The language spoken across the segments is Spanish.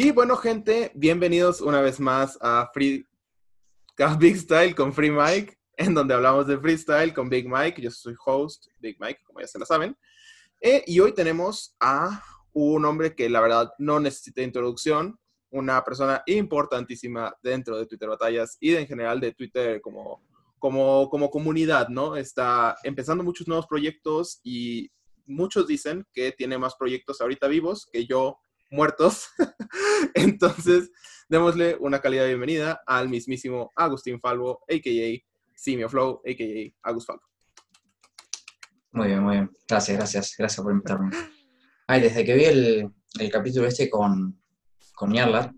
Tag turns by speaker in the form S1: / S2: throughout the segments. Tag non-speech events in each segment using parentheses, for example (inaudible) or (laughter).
S1: Y bueno, gente, bienvenidos una vez más a Free a Big Style con Free Mike, en donde hablamos de freestyle con Big Mike. Yo soy host, Big Mike, como ya se lo saben. Eh, y hoy tenemos a un hombre que la verdad no necesita introducción, una persona importantísima dentro de Twitter Batallas y en general de Twitter como, como, como comunidad, ¿no? Está empezando muchos nuevos proyectos y muchos dicen que tiene más proyectos ahorita vivos que yo muertos. (laughs) Entonces, démosle una calidad de bienvenida al mismísimo Agustín Falvo, a.k.a. Simio Flow, a.k.a. Agus Falvo.
S2: Muy bien, muy bien. Gracias, gracias. Gracias por invitarme. Ay, desde que vi el, el capítulo este con, con Yarlar,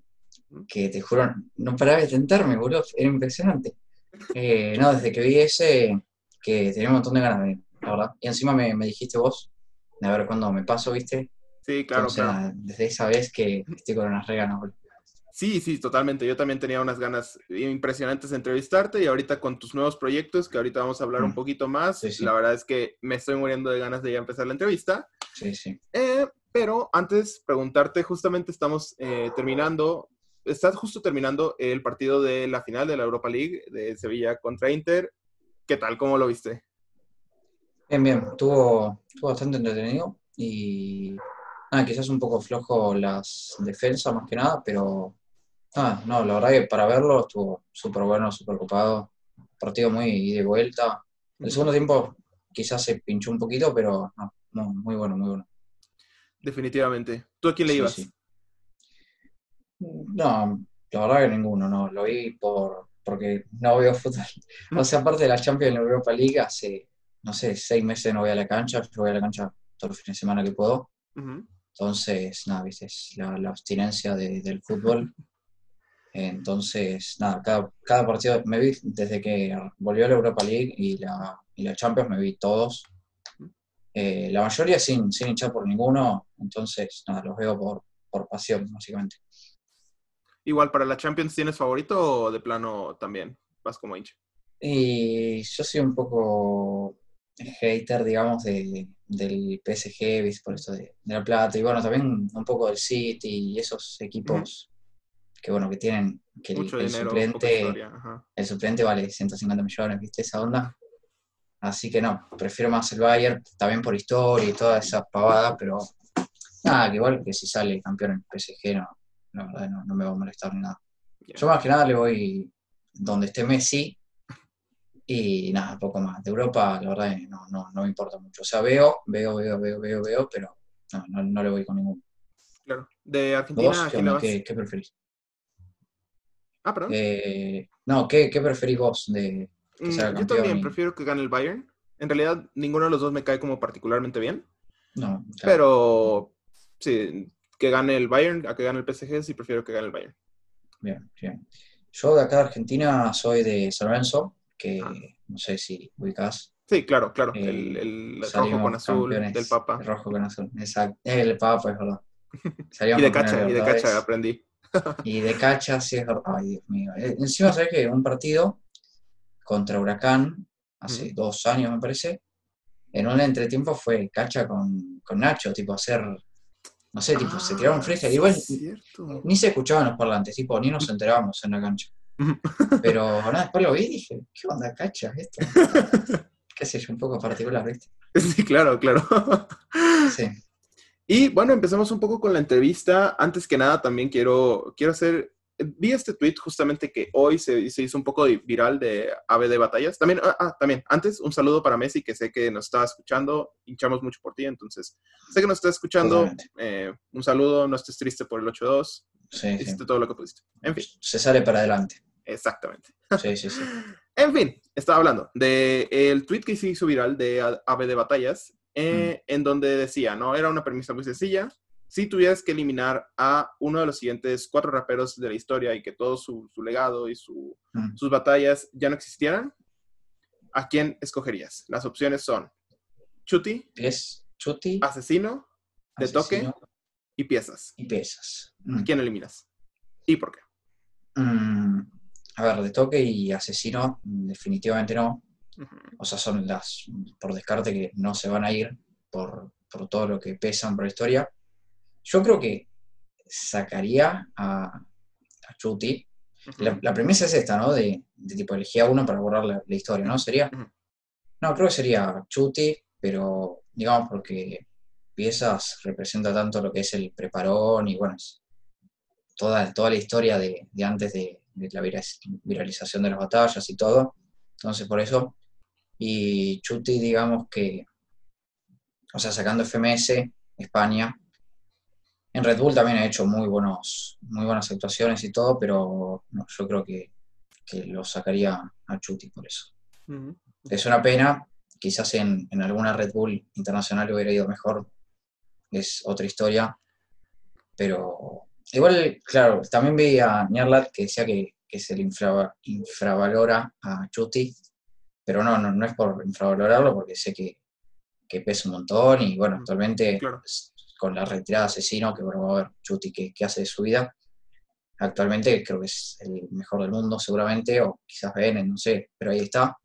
S2: que te juro, no paraba de tentarme, boludo. Era impresionante. Eh, no, desde que vi ese, que tenía un montón de ganas de la verdad. Y encima me, me dijiste vos, de a ver cuándo me paso, ¿viste?
S1: Sí, claro,
S2: Entonces,
S1: claro.
S2: Desde esa vez que estoy con unas reganas.
S1: Sí, sí, totalmente. Yo también tenía unas ganas impresionantes de entrevistarte y ahorita con tus nuevos proyectos, que ahorita vamos a hablar un
S2: Mm.
S1: poquito más,
S2: Sí, sí.
S1: la verdad es que me estoy muriendo de ganas de ya empezar la entrevista.
S2: Sí, sí.
S1: Eh, pero antes, preguntarte, justamente estamos eh, terminando, estás justo terminando el partido de la final de la Europa League de Sevilla contra Inter. ¿Qué tal? ¿Cómo lo viste?
S2: Bien, bien, estuvo, estuvo bastante entretenido y nada, quizás un poco flojo las defensas más que nada, pero nada, no, la verdad que para verlo estuvo súper bueno, súper ocupado, partido muy y vuelta. El segundo tiempo quizás se pinchó un poquito, pero no, muy, muy bueno, muy bueno.
S1: Definitivamente. ¿Tú a quién le
S2: Sí,
S1: ibas?
S2: sí. No, la verdad que ninguno, no, lo vi por, porque no veo fútbol. (laughs) O sea, aparte de la Champions la Europa League, hace, no sé, seis meses no voy a la cancha, yo voy a la cancha todos los fines de semana que puedo.
S1: Ujú.
S2: Entonces, nada, viste, es la, la abstinencia de- del fútbol. Entonces, nada, cada, cada partido, me vi desde que volvió la Europa League y la, y la Champions, me vi todos. Eh, la mayoría sin, sin hinchar por ninguno, entonces, nada, los veo por, por pasión, básicamente.
S1: Igual, para la Champions, ¿tienes favorito o de plano también vas como hincha?
S2: Y yo soy un poco hater, digamos, de, del PSG, por eso de, de La Plata, y bueno, también un poco del City y esos equipos que, bueno, que tienen, que el,
S1: Mucho
S2: el
S1: dinero, poca
S2: suplente,
S1: historia.
S2: El suplente vale 150 millones, ¿viste? Esa onda. Así que no, prefiero más el Bayern, también por historia y toda esa pavada, pero nada, que igual que si sale campeón el PSG, no, la verdad no, no me va a molestar ni nada.
S1: Ya.
S2: Yo más que nada le voy donde esté Messi y nada, poco más. De Europa, la verdad, no, no, no me importa mucho. O sea, veo, veo, veo, veo, veo, veo, pero no, no, no le voy con ninguno.
S1: Claro. ¿De Argentina
S2: ¿Vos
S1: a
S2: qué,
S1: quién le
S2: onda?
S1: vas?
S2: ¿Qué, qué preferís?
S1: Ah, perdón.
S2: Eh, no, ¿qué, qué preferís vos de
S1: Mm, yo también
S2: y-
S1: prefiero que gane el Bayern. En realidad, ninguno de los dos me cae como particularmente bien.
S2: No, claro.
S1: Pero sí, que gane el Bayern a que gane el PSG, sí prefiero que gane el Bayern.
S2: Bien, bien. Yo de acá de Argentina soy de San Lorenzo, que
S1: Ah.
S2: no sé si ubicás.
S1: Sí, claro, claro.
S2: Eh,
S1: el el rojo con azul del Papa.
S2: El rojo con azul, exacto. El Papa, es verdad. (laughs) Salimos
S1: Y de cacha, y de cacha aprendí. (laughs)
S2: Y de cacha, sí es verdad. Ay, Dios mío. Eh, Encima, ¿sabes que Un partido contra Huracán, hace dos años me parece, en un entretiempo fue cacha con, con Nacho, tipo hacer, no sé, tipo, se tiraron
S1: Ah,
S2: fresca.
S1: sí
S2: Igual ni se escuchaban los parlantes, tipo, ni nos enterábamos en la cancha. (laughs) Pero nada, después lo vi y dije, ¿qué onda cacha esto? (laughs) Qué sé yo, un poco particular, ¿viste?
S1: Sí, claro, claro. (laughs)
S2: Sí.
S1: Y bueno, empecemos un poco con la entrevista. Antes que nada, también quiero, quiero hacer. Vi este tweet justamente que hoy se, se hizo un poco viral de Ave de Batallas. También, ah, ah, también, antes, un saludo para Messi, que sé que nos está escuchando. Hinchamos mucho por ti, entonces sé que nos está escuchando. Eh, un saludo, no estés triste por el 8-2.
S2: Sí, sí.
S1: Hiciste todo lo que pudiste. En fin,
S2: Se sale para adelante.
S1: Exactamente.
S2: Sí, sí, sí. (laughs)
S1: En fin, estaba hablando del el tweet que se hizo viral de Ave de Batallas, eh, en donde decía, ¿no? Era una premisa muy sencilla. Si tuvieras que eliminar a uno de los siguientes cuatro raperos de la historia y que todo su, su legado y su-
S2: Mm.
S1: sus batallas ya no existieran, ¿a quién escogerías? Las opciones son Chuti,
S2: Pies, chuti,
S1: Asesino, De Toque y Piezas.
S2: y pesas.
S1: ¿A
S2: Mm.
S1: quién eliminas? ¿Y por qué?
S2: A ver, de toque y asesino, definitivamente no. O sea, son las, por descarte, que no se van a ir por, por todo lo que pesan por la historia. Yo creo que sacaría a, a Chuti. La, premisa es esta, ¿no? De, tipo elegir a uno para borrar la, historia, ¿no? Sería. No, creo que sería Chuti, pero digamos porque piezas representa tanto lo que es el preparón y bueno, toda, toda la historia de, antes de, la viralización de las batallas y todo. Entonces, por eso. Y Chuti, digamos que, o sea, sacando FMS, España, en Red Bull también ha hecho muy, buenos, muy buenas actuaciones y todo, pero yo creo que, lo sacaría a Chuti por eso. Es una pena, quizás en, alguna Red Bull internacional hubiera ido mejor, es otra historia, pero igual, claro, también vi a Nyarlat que decía que, se le infravalora a Chuti, pero no, no, es por infravalorarlo, porque sé que, pesa un montón y bueno, actualmente con la retirada asesino, que bueno, a ver Chuti qué, hace de su vida. Actualmente creo que es el mejor del mundo seguramente, o quizás Bene, no sé, pero ahí está.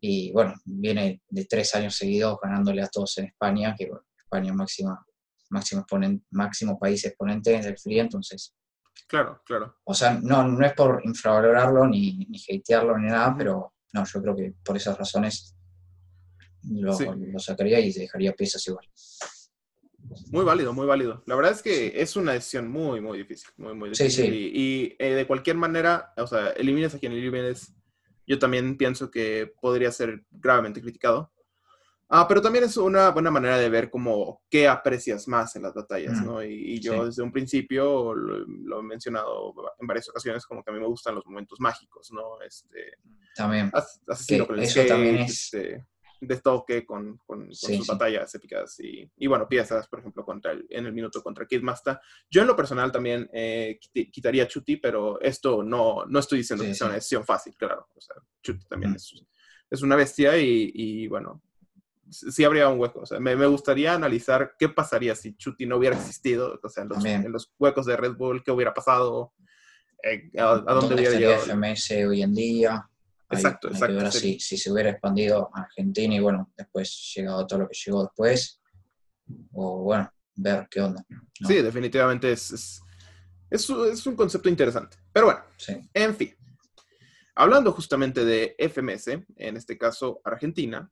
S2: Y bueno, viene de tres años seguidos ganándole a todos en España, que bueno, España máxima, máximo, máximo país exponente del free, entonces.
S1: Claro, claro.
S2: O sea, no, no es por infravalorarlo ni, ni hatearlo ni nada, pero no, yo creo que por esas razones lo, lo sacaría y dejaría piezas igual.
S1: Muy válido, muy válido. La verdad es que es una decisión muy, muy difícil. Muy, muy difícil.
S2: Sí, sí.
S1: Y, eh, de cualquier manera, o sea, elimines a quien elimines, yo también pienso que podría ser gravemente criticado. Ah, pero también es una buena manera de ver como qué aprecias más en las batallas, ¿no? Y, yo desde un principio lo, he mencionado en varias ocasiones, como que a mí me gustan los momentos mágicos, ¿no? Este,
S2: también.
S1: Asesino con el eso también es... Este, de toque con, con, sus batallas épicas y, y, bueno, piezas, por ejemplo, contra el, en el minuto contra Kidmaster. Yo en lo personal también eh, quitaría Chuti, pero esto no, no estoy diciendo que sea una decisión fácil, claro. O sea, Chuti también es, es, una bestia y, y, bueno, sí habría un hueco. O sea, me, me, gustaría analizar qué pasaría si Chuti no hubiera existido, o sea, en los, en los huecos de Red Bull, qué hubiera pasado, eh, a, dónde, hubiera llegado.
S2: FMS hoy en día?
S1: Exacto, exacto.
S2: si, se hubiera expandido a Argentina y bueno, después llegado todo lo que llegó después, o bueno, ver qué onda.
S1: Sí, definitivamente es, es, es, un concepto interesante. Pero bueno, en fin. Hablando justamente de FMS, en este caso Argentina,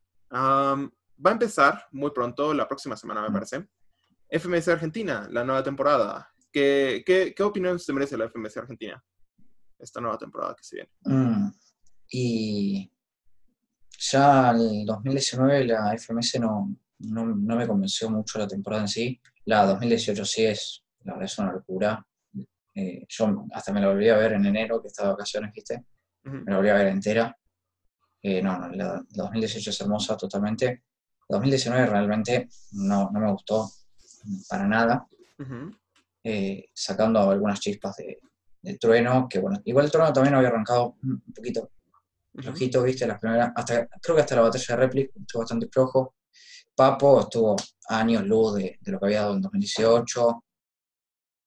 S1: va a empezar muy pronto, la próxima semana me parece, FMS Argentina, la nueva temporada. ¿Qué, qué, qué opinión se merece la FMS Argentina? Esta nueva temporada que se viene.
S2: Mm. Y ya en 2019 la FMS no, no, me convenció mucho la temporada en sí. La 2018 sí es, la verdad es una locura. Eh, yo hasta me la volví a ver en enero, que estaba de vacaciones, ¿viste? Me la volví a ver entera. Eh, no, no, la, 2018 es hermosa totalmente. La 2019 realmente no, no me gustó para nada. Eh, sacando algunas chispas de, de, trueno, que bueno, igual el trueno también había arrancado un poquito flojito, viste, las primeras, hasta, creo que hasta la batalla de Replic estuvo bastante flojo. Papo estuvo años luz de, lo que había dado en 2018.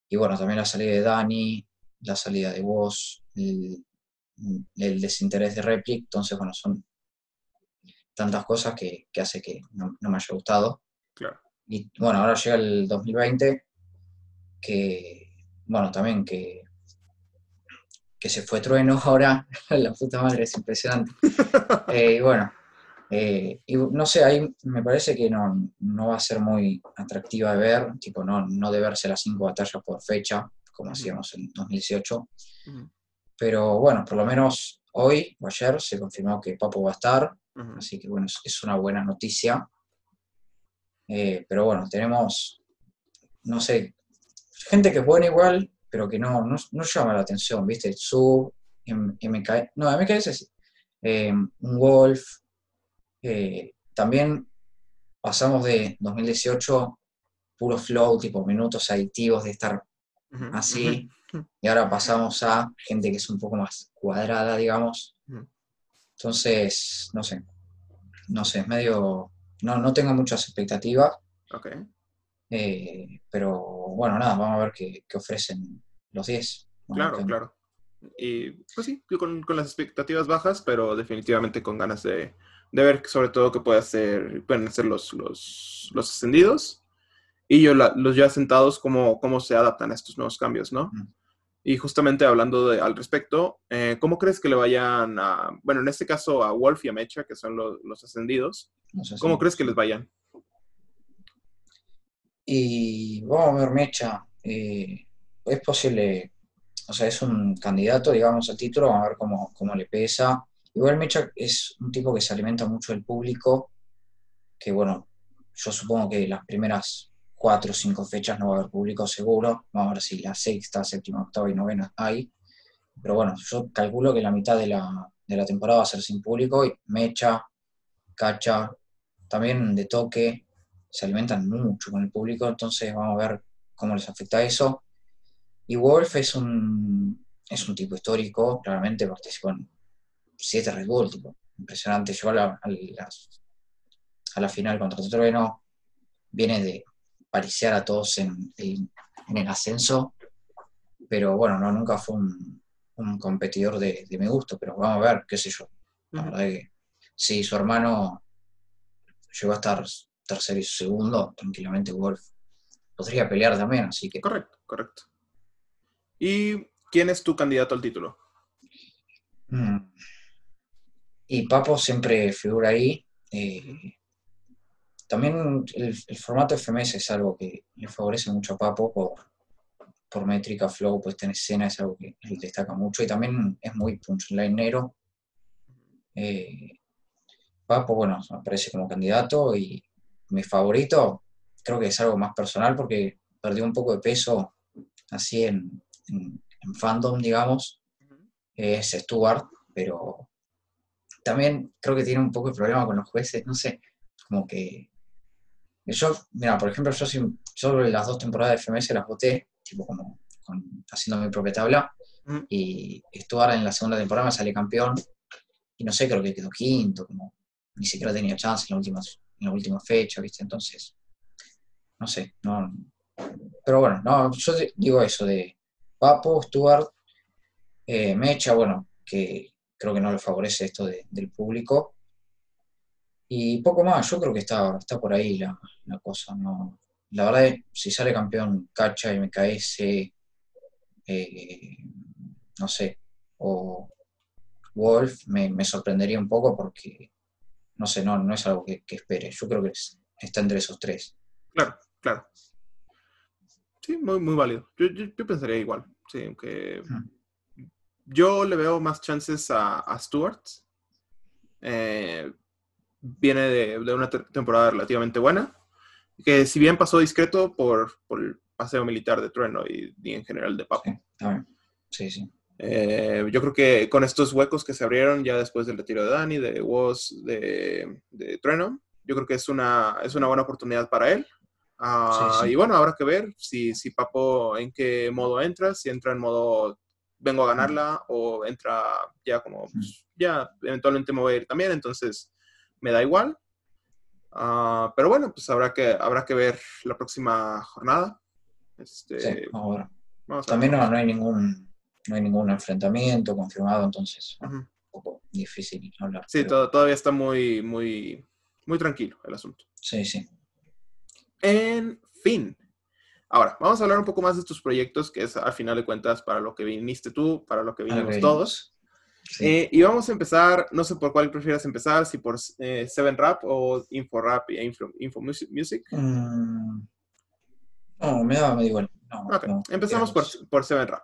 S2: Y bueno, también la salida de Dani, la salida de Woz, el, desinterés de Replic. Entonces, bueno, son tantas cosas que, que hace que no, me haya gustado.
S1: Claro.
S2: Y bueno, ahora llega el 2020, que, bueno, también que que se fue Trueno (laughs) ahora, la puta madre, es impresionante. (laughs) Eh, y bueno, eh, y no sé, ahí me parece que no, va a ser muy atractiva de ver, tipo, no, no de verse las cinco batallas por fecha, como hacíamos en 2018. Pero bueno, por lo menos hoy o ayer se confirmó que Papo va a estar, así que bueno, es, una buena noticia. Eh, pero bueno, tenemos, no sé, gente que es buena igual, pero que no, no, no llama la atención, ¿viste? Sub, MK, no, MKS es eh, un Wolf. Eh, también pasamos de 2018 puro flow, tipo minutos aditivos de estar así, y ahora pasamos a gente que es un poco más cuadrada, digamos. Entonces, no sé, no sé, es medio, no, no tengo muchas expectativas.
S1: Okay.
S2: Eh, pero bueno, nada, vamos a ver qué, ofrecen los 10.
S1: claro, claro. Y pues sí, con, con, las expectativas bajas, pero definitivamente con ganas de, de ver sobre todo qué puede hacer, pueden hacer los, los, los ascendidos. y yo los ya sentados, cómo, cómo se adaptan a estos nuevos cambios, ¿no? Y justamente hablando de, al respecto, eh, ¿cómo crees que le vayan a, bueno, en este caso a Wolf y a Mecha, que son los ascendidos, ¿cómo crees que les vayan?
S2: Y vamos a ver, Mecha, eh, es posible, o sea, es un candidato, digamos, al título, vamos a ver cómo, cómo le pesa. Igual Mecha es un tipo que se alimenta mucho del público, que bueno, yo supongo que las primeras cuatro o cinco fechas no va a haber público seguro, vamos a ver si la sexta, séptima, octava y novena hay, pero bueno, yo calculo que la mitad de la, de la temporada va a ser sin público y Mecha, Cacha, también de toque, se alimentan mucho con el público, entonces vamos a ver cómo les afecta eso. Y Wolf es un, es un tipo histórico, claramente participó en siete Red Bull, tipo, impresionante. Llegó a la, a la, final contra Trueno, viene de pariciar a todos en, el ascenso, pero bueno, no, nunca fue un, competidor de, de, mi gusto, pero vamos a ver, qué sé yo. La verdad que sí, su hermano llegó a estar tercero y segundo, tranquilamente Wolf podría pelear también, así que...
S1: Correcto, correcto. ¿Y quién es tu candidato al título?
S2: Mm. Y Papo siempre figura ahí. Eh, también el, formato FMS es algo que le favorece mucho a Papo por, métrica, flow, puesta en escena, es algo que él destaca mucho y también es muy punchlinero. Eh, Papo, bueno, aparece como candidato y mi favorito creo que es algo más personal porque perdió un poco de peso así en, fandom, digamos. Es Stuart, pero también creo que tiene un poco de problema con los jueces, no sé, como que... Yo, mira, por ejemplo, yo, yo las dos temporadas de FMS las voté, tipo como haciendo mi propia tabla, y Stuart en la segunda temporada me sale campeón, y no sé, creo que quedó quinto, como ni siquiera tenía chance en las últimas en la última fecha, ¿viste? Entonces, no sé, no. Pero bueno, no, yo digo eso de Papo, Stuart, eh, Mecha, bueno, que creo que no le favorece esto del público. Y poco más, yo creo que está, está por ahí la, cosa. No, la verdad, es, si sale campeón Cacha y MKS, eh, no sé, o Wolf, me, me sorprendería un poco porque no sé, no, no es algo que, espere. Yo creo que está entre esos tres.
S1: Claro, claro. Sí, muy, muy válido. Yo, pensaría igual. Sí, aunque yo le veo más chances a, a Stuart. Eh, viene de, una temporada relativamente buena. Que si bien pasó discreto por, el paseo militar de Trueno y, en general de Papo.
S2: sí, sí.
S1: Eh, yo creo que con estos huecos que se abrieron ya después del retiro de Dani, de Woz, de, de Trueno, yo creo que es una, es una buena oportunidad para él. Ah, y bueno, habrá que ver si, si Papo en qué modo entra, si entra en modo vengo a ganarla o entra ya como, pues, ya eventualmente me voy a ir también, entonces me da igual. Ah, pero bueno, pues habrá que, habrá que ver la próxima jornada. Este,
S2: ahora. También no, no hay ningún no hay ningún enfrentamiento confirmado, entonces un poco difícil hablar.
S1: Sí, todavía está muy, muy, muy tranquilo el asunto.
S2: Sí, sí.
S1: En fin. Ahora, vamos a hablar un poco más de tus proyectos, que es al final de cuentas para lo que viniste tú, para lo que vinimos todos. Eh, y vamos a empezar, no sé por cuál prefieras empezar, si por eh, Seven Rap o Info Rap y Info, Music.
S2: Mm. no, me da, me igual.
S1: Empezamos por, por Seven Rap.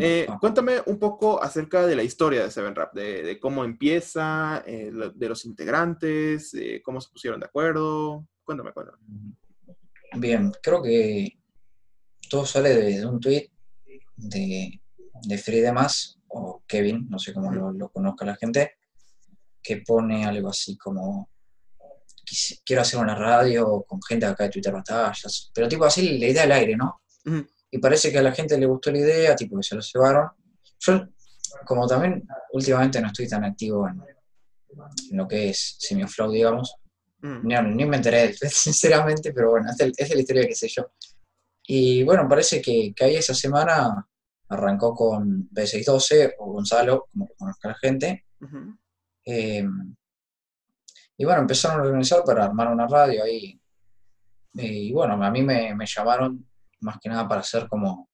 S1: Eh, cuéntame un poco acerca de la historia de Seven Rap, de, cómo empieza, eh, de los integrantes, cómo se pusieron de acuerdo. Cuéntame, cuéntame.
S2: Bien, creo que todo sale de, un tweet de, de Friedemas o Kevin, no sé cómo lo, conozca la gente, que pone algo así como quiero hacer una radio con gente acá de Twitter batallas, pero tipo así la idea al aire, ¿no? y parece que a la gente le gustó la idea, tipo que se lo llevaron. Yo, como también últimamente no estoy tan activo en, lo que es Semioflow, digamos, mm. ni, me enteré, (laughs) sinceramente, pero bueno, es, la historia que sé yo. Y bueno, parece que, que ahí esa semana arrancó con B612 o Gonzalo, como conozca la gente. Eh, y bueno, empezaron a organizar para armar una radio ahí y bueno, a mí me, me llamaron más que nada para hacer como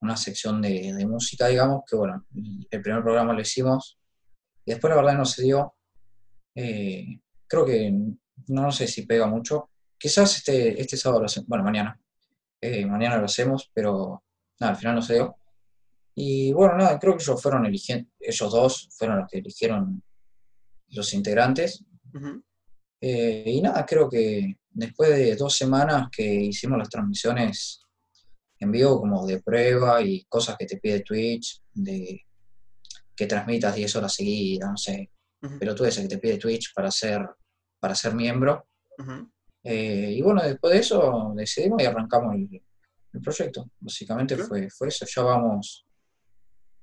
S2: una sección de, de música, digamos, que bueno, el primer programa lo hicimos, y después la verdad no se dio. Eh, creo que no sé si pega mucho. Quizás este, este sábado lo hacemos, bueno, mañana. Eh, mañana lo hacemos, pero nada, al final no se dio. Y bueno, nada, creo que ellos fueron eligiendo, ellos dos fueron los que eligieron los integrantes. Eh, y nada, creo que después de dos semanas que hicimos las transmisiones en vivo como de prueba y cosas que te pide Twitch, de que transmitas 10 horas seguidas, no sé, pero tú ese que te pide Twitch para ser, para ser miembro. Eh, y bueno, después de eso decidimos y arrancamos el, proyecto. Básicamente fue, fue eso. Ya vamos,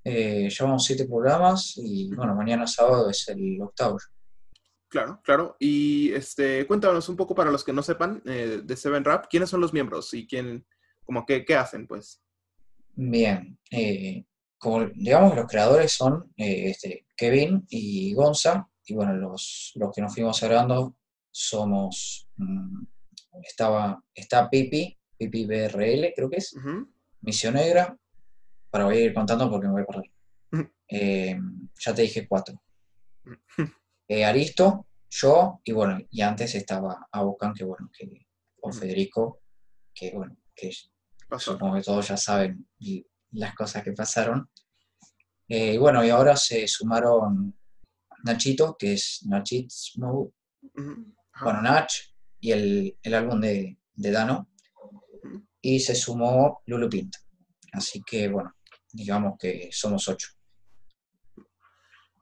S2: eh, ya vamos siete programas y bueno, mañana sábado es el octavo.
S1: Claro, claro. Y este, cuéntanos un poco para los que no sepan eh, de Seven Rap, ¿quiénes son los miembros y quién, como qué, qué hacen, pues?
S2: Bien, como digamos los creadores son este, Kevin y Gonza, y bueno, los, los que nos fuimos agregando somos, mm, estaba, está Pipi, Pipi BRL creo que es, Misión Negra, para voy a ir contando porque me voy a perder. Eh, ya te dije cuatro. Eh, Aristo, yo, y bueno, y antes estaba Abocan, que bueno, que, o Federico, que bueno, que supongo que todos ya saben las cosas que pasaron. Eh, y bueno, y ahora se sumaron Nachito, que es Nachismo, bueno, Nach y el, álbum de, Dano, y se sumó Lulu Pinto. Así que bueno, digamos que somos ocho.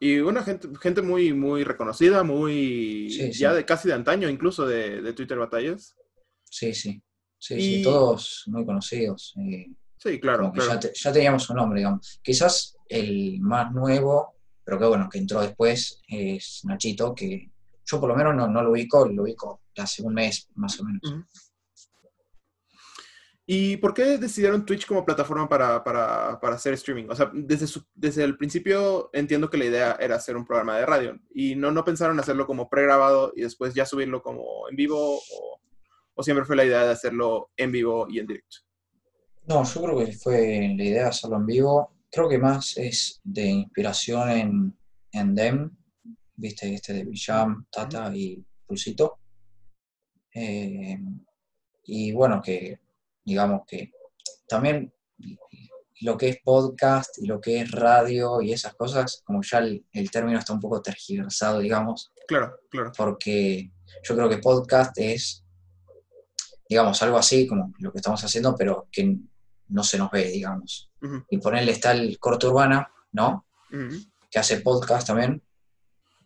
S1: Y una gente, gente muy, muy reconocida, muy ya de casi de antaño, incluso de, Twitter Batallas.
S2: Sí, sí. Sí, todos muy conocidos.
S1: sí, claro.
S2: Ya, ya, teníamos un nombre, digamos. Quizás el más nuevo, pero que bueno, que entró después, es Nachito, que yo por lo menos no, lo ubico, lo ubico hace un mes más o menos.
S1: ¿Y por qué decidieron Twitch como plataforma para, hacer streaming? O sea, desde, desde el principio entiendo que la idea era hacer un programa de radio y no, no pensaron hacerlo como pregrabado y después ya subirlo como en vivo o, o, siempre fue la idea de hacerlo en vivo y en directo.
S2: No, yo creo que fue la idea de hacerlo en vivo. Creo que más es de inspiración en, en Dem, viste, este de Bijam, Tata y Pulsito. Eh, y bueno, que digamos que también lo que es podcast y lo que es radio y esas cosas, como ya el, término está un poco tergiversado, digamos.
S1: Claro, claro.
S2: Porque yo creo que podcast es, digamos, algo así como lo que estamos haciendo, pero que no se nos ve, digamos. Y ponerle está el corto urbana, ¿no? Que hace podcast también,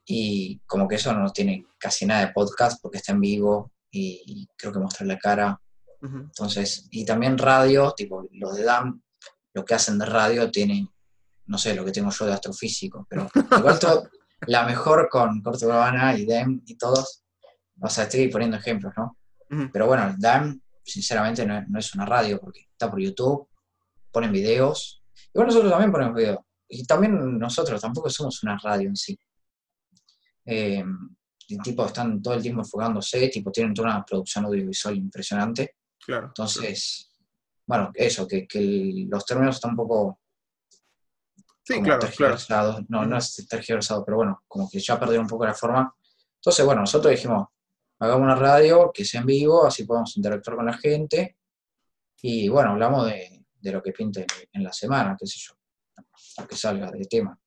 S2: y como que eso no tiene casi nada de podcast porque está en vivo y creo que mostrar la cara. Entonces, y también radio, tipo los de DAM, lo que hacen de radio tienen, no sé, lo que tengo yo de astrofísico, pero igual todo, (laughs) la mejor con Corto Urbana y DEM y todos, o sea, estoy poniendo ejemplos, ¿no? Pero bueno, DAM, sinceramente, no, no, es una radio porque está por YouTube, ponen videos, igual nosotros también ponemos videos, y también nosotros tampoco somos una radio en sí. Eh, tipo, están todo el tiempo enfocándose, tipo, tienen toda una producción audiovisual impresionante.
S1: Claro.
S2: Entonces, bueno, eso, que, los términos están un poco
S1: sí, claro,
S2: tergiversados. No, no es tergiversado, pero bueno, como que ya perdieron un poco la forma. Entonces, bueno, nosotros dijimos, hagamos una radio que sea en vivo, así podemos interactuar con la gente. Y bueno, hablamos de, lo que pinte en la semana, qué sé yo, lo que salga de tema.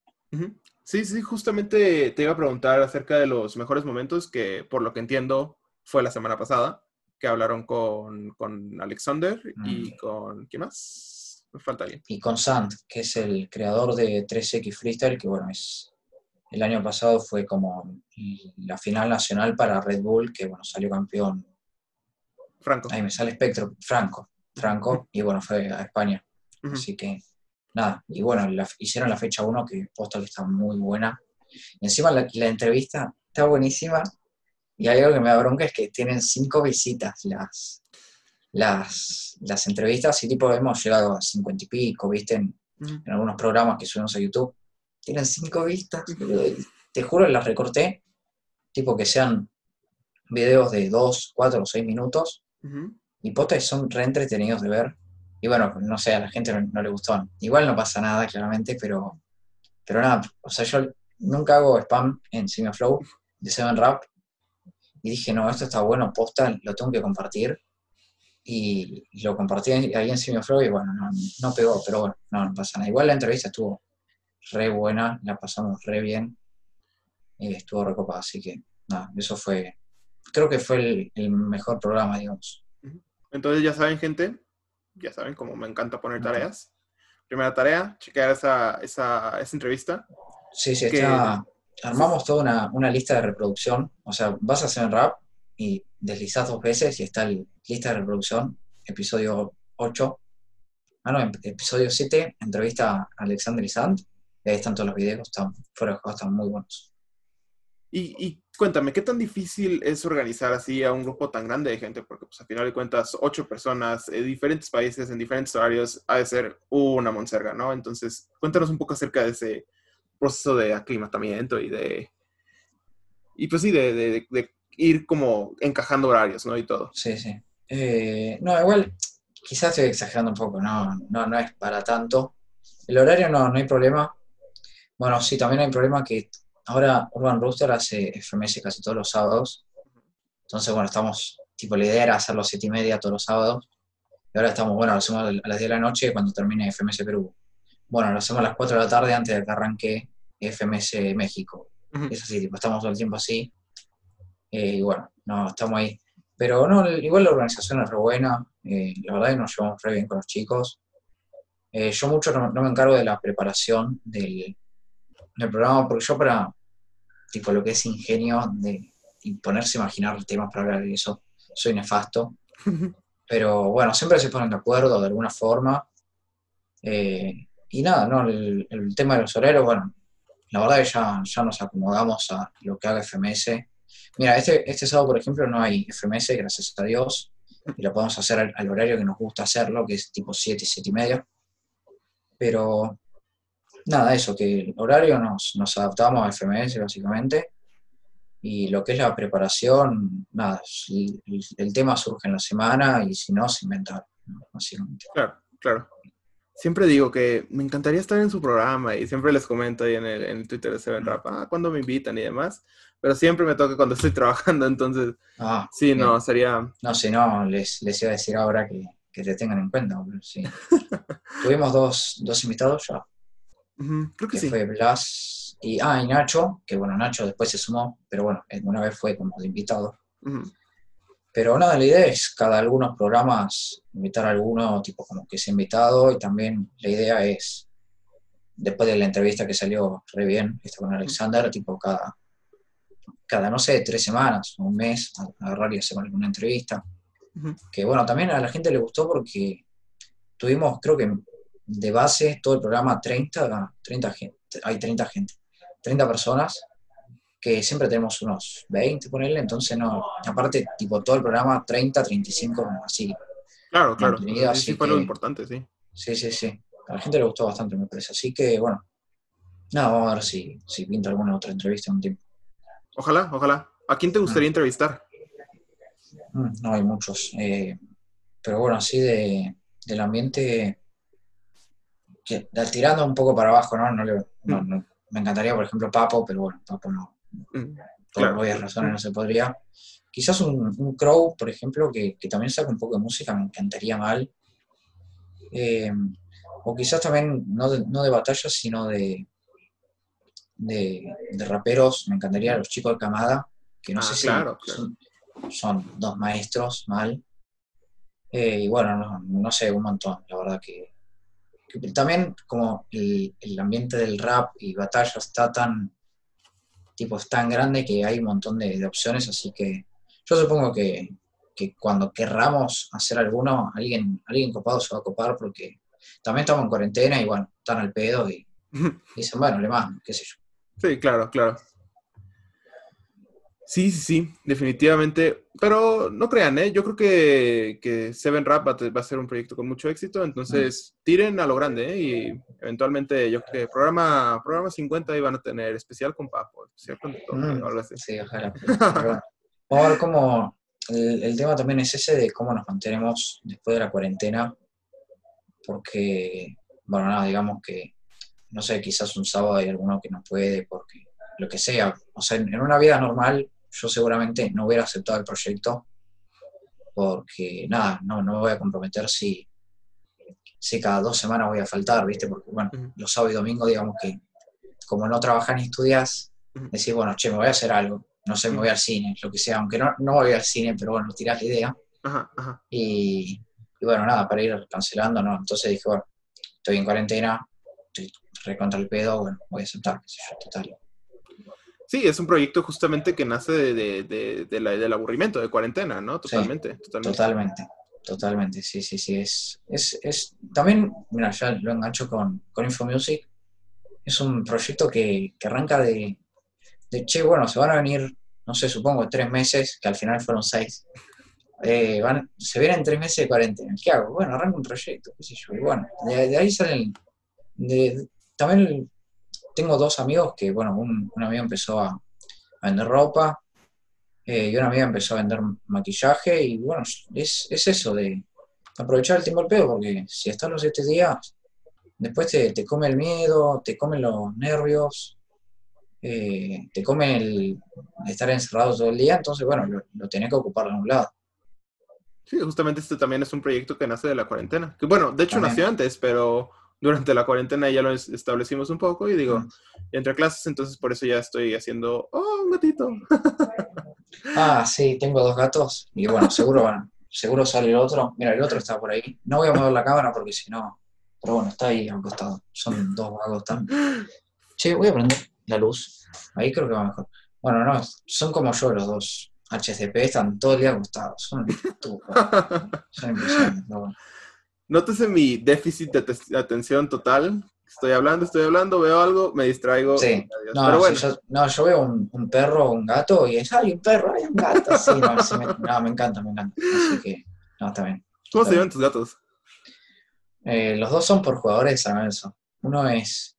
S1: Sí, sí, justamente te iba a preguntar acerca de los mejores momentos que, por lo que entiendo, fue la semana pasada, que hablaron con, Alexander y mm. con, ¿quién más? Me falta alguien.
S2: Y con Sant, que es el creador de 3X Freestyle, que bueno, es el año pasado fue como la final nacional para Red Bull, que bueno, salió campeón.
S1: Franco.
S2: Ahí me sale espectro, Franco, Franco, y bueno, fue a España. Así que nada, y bueno, hicieron la fecha 1 que posta que está muy buena. Y encima la, entrevista está buenísima y hay algo que me da bronca es que tienen cinco visitas las, las, las entrevistas y tipo hemos llegado a cincuenta y pico, viste, en, algunos programas que subimos a YouTube. Tienen cinco vistas, te juro, las recorté, tipo que sean videos de dos, cuatro o seis minutos Y potas son re entretenidos de ver. Y bueno, no sé, a la gente no, le gustó. Igual no pasa nada, claramente, pero, pero nada, o sea, yo nunca hago spam en Flow de Seven Rap. Y dije, no, esto está bueno, posta, lo tengo que compartir. Y lo compartí ahí en Flow y bueno, no, pegó, pero bueno, no, no pasa nada. Igual la entrevista estuvo re buena, la pasamos re bien. Y estuvo recopada, así que nada, eso fue, creo que fue el mejor programa, digamos.
S1: Entonces ya saben, gente, ya saben cómo me encanta poner tareas. Primera tarea, chequear esa, esa, esa entrevista.
S2: Sí, sí, armamos toda una, una, lista de reproducción. O sea, vas a hacer rap y deslizas dos veces y está la lista de reproducción, episodio 8. Ah, no, episodio 7, entrevista a Alexander Isand. Y ahí están todos los videos, están fuera están muy buenos.
S1: Y, cuéntame, ¿qué tan difícil es organizar así a un grupo tan grande de gente? Porque pues al final de cuentas, ocho personas en diferentes países, en diferentes horarios, ha de ser una monserga, ¿no? Entonces, cuéntanos un poco acerca de ese proceso de aclimatamiento y de... Y pues sí, de, ir como encajando horarios, ¿no? Y todo.
S2: Sí, sí. Eh, no, igual, quizás estoy exagerando un poco, no, no, no es para tanto. El horario no, no hay problema. Bueno, sí, también hay problema que ahora Urban Rooster hace FMS casi todos los sábados. Entonces, bueno, estamos, tipo, la idea era hacerlo a las 7 y media todos los sábados. Y ahora estamos, bueno, lo hacemos a las 10 de la noche cuando termine FMS Perú. Bueno, lo hacemos a las 4 de la tarde antes de que arranque FMS México. Es así, tipo, estamos todo el tiempo así. Eh, y bueno, no, estamos ahí. Pero no, igual la organización es re buena. Eh, la verdad es que nos llevamos re bien con los chicos. Eh, yo mucho no, me encargo de la preparación del, del programa, porque yo para, tipo lo que es ingenio de ponerse a imaginar temas para hablar de eso, soy nefasto. (laughs) Pero bueno, siempre se ponen de acuerdo de alguna forma. Eh, y nada, ¿no? El, tema de los horarios, bueno, la verdad que ya, ya nos acomodamos a lo que haga FMS. Mira, este, este sábado, por ejemplo, no hay FMS, gracias a Dios, y lo podemos hacer al, horario que nos gusta hacerlo, que es tipo 7, 7 y media. Pero nada, eso, que el horario nos, nos adaptamos a FMS básicamente. Y lo que es la preparación, nada, el, tema surge en la semana y si no, se inventa, básicamente.
S1: Claro, claro. Siempre digo que me encantaría estar en su programa y siempre les comento ahí en el, Twitter de Seven Rap, ah, cuando me invitan y demás, pero siempre me toca cuando estoy (laughs) trabajando, entonces, ah, sí, no, sería...
S2: No, si no, les, les iba a decir ahora que, que te tengan en cuenta, sí. (laughs) Tuvimos dos, dos invitados ya,
S1: Creo que, sí.
S2: Fue Blas y, ah, y Nacho, que bueno, Nacho después se sumó, pero bueno, una vez fue como de invitado. Pero nada, la idea es cada algunos programas invitar a alguno, tipo como que sea invitado, y también la idea es, después de la entrevista que salió re bien, esto con Alexander, tipo cada, cada, no sé, tres semanas, un mes, agarrar y hacer alguna entrevista. Que bueno, también a la gente le gustó porque tuvimos, creo que de base todo el programa 30, 30 gente, hay 30 gente, 30 personas, que siempre tenemos unos 20, ponerle, entonces no, aparte, tipo todo el programa 30, 35, así.
S1: Claro, claro, sí fue lo importante, sí.
S2: Sí, sí, sí. A la gente le gustó bastante, me parece. Así que, bueno, nada, vamos a ver si, si pinta alguna otra entrevista en un tiempo.
S1: Ojalá, ojalá. ¿A quién te gustaría mm. entrevistar?
S2: Mm, no hay muchos. Eh, pero bueno, así de, del ambiente, tirando un poco para abajo, ¿no? Mm. me encantaría, por ejemplo, Papo, pero bueno, Papo no. Por varias razones no se podría. Quizás un, Crow, por ejemplo, que, también saca un poco de música, me encantaría mal. Eh, o quizás también, no de, no de batallas, sino de, de, raperos, me encantaría los chicos de Camada, que no ah, sé si Son, dos maestros, mal. Eh, y bueno, no, no, sé, un montón, la verdad que también como el, ambiente del rap y batalla está tan, tipo, es tan grande que hay un montón de, opciones, así que yo supongo que, cuando querramos hacer alguno, alguien, alguien copado se va a copar porque también estamos en cuarentena y bueno, están al pedo y, (laughs) dicen, bueno, le mando, qué sé yo.
S1: Sí, claro, claro. Sí, sí, sí, definitivamente. Pero no crean, ¿eh? Yo creo que, que Seven Rap va, a ser un proyecto con mucho éxito, entonces tiren a lo grande, ¿eh? Y eventualmente yo creo que programa, programa 50 iban a tener especial con Papo, todo,
S2: mm, Sí, ojalá. Vamos a ver cómo, el, tema también es ese de cómo nos mantenemos después de la cuarentena, porque, bueno, nada, digamos que, no sé, quizás un sábado hay alguno que no puede, porque lo que sea, o sea, en, una vida normal yo seguramente no hubiera aceptado el proyecto, porque nada, no, no me voy a comprometer si, si cada dos semanas voy a faltar, ¿viste? Porque, bueno, los sábados y domingos, digamos que como no trabajas ni estudias, decís, bueno, che, me voy a hacer algo no sé, me voy al cine, lo que sea, aunque no, no voy al cine, pero bueno, tirás la idea. Y, bueno, nada, para ir cancelando, ¿no? Entonces dije, bueno, estoy en cuarentena, estoy recontra el pedo, bueno, voy a aceptar, qué sé yo, total.
S1: Sí, es un proyecto justamente que nace de, de, la, del aburrimiento, de cuarentena, ¿no? Totalmente,
S2: totalmente. Totalmente, totalmente, sí, sí, sí. Es, es, es, también, mira, ya lo engancho con, con InfoMusic, es un proyecto que, que arranca de, de, che, bueno, se van a venir, no sé, supongo, tres meses, que al final fueron seis. Eh, van, se vienen tres meses de cuarentena. ¿Qué hago? Bueno, arranco un proyecto, qué sé yo. Y bueno, de, ahí salen. también tengo dos amigos que, bueno, un, amigo empezó a, vender ropa eh, y una amiga empezó a vender maquillaje. Y bueno, es, eso de aprovechar el tiempo al pedo, porque si estás los siete días, después te, te come el miedo, te comen los nervios eh, te come el estar encerrado todo el día, entonces, bueno, lo, lo tenés que ocupar de un lado.
S1: Sí, justamente este también es un proyecto que nace de la cuarentena. Que bueno, de hecho nació antes, pero durante la cuarentena ya lo establecimos un poco y digo, entre clases, entonces por eso ya estoy haciendo, oh, un gatito. (laughs)
S2: ah, sí, tengo dos gatos y bueno, seguro, seguro sale el otro. Mira, el otro está por ahí. No voy a mover la cámara porque si no, pero bueno, está ahí al costado. Son dos vagos también. Che, voy a prender la luz. Ahí creo que va mejor. Bueno, no, son como yo los dos. HCP están todo el día acostados. Son, (laughs) son
S1: impresionantes. Nótese mi déficit de atención total. Estoy hablando, estoy hablando, veo algo, me distraigo.
S2: Sí. No, Pero bueno. yo, no, yo veo un, un, perro o un gato y es, ¡ay, un perro! ¡ay, un gato! Sí, no, me, no, me encanta, me encanta. Así que, no, está bien.
S1: ¿Cómo se llaman tus gatos?
S2: Eh, los dos son por jugadores de San Lorenzo. Uno es,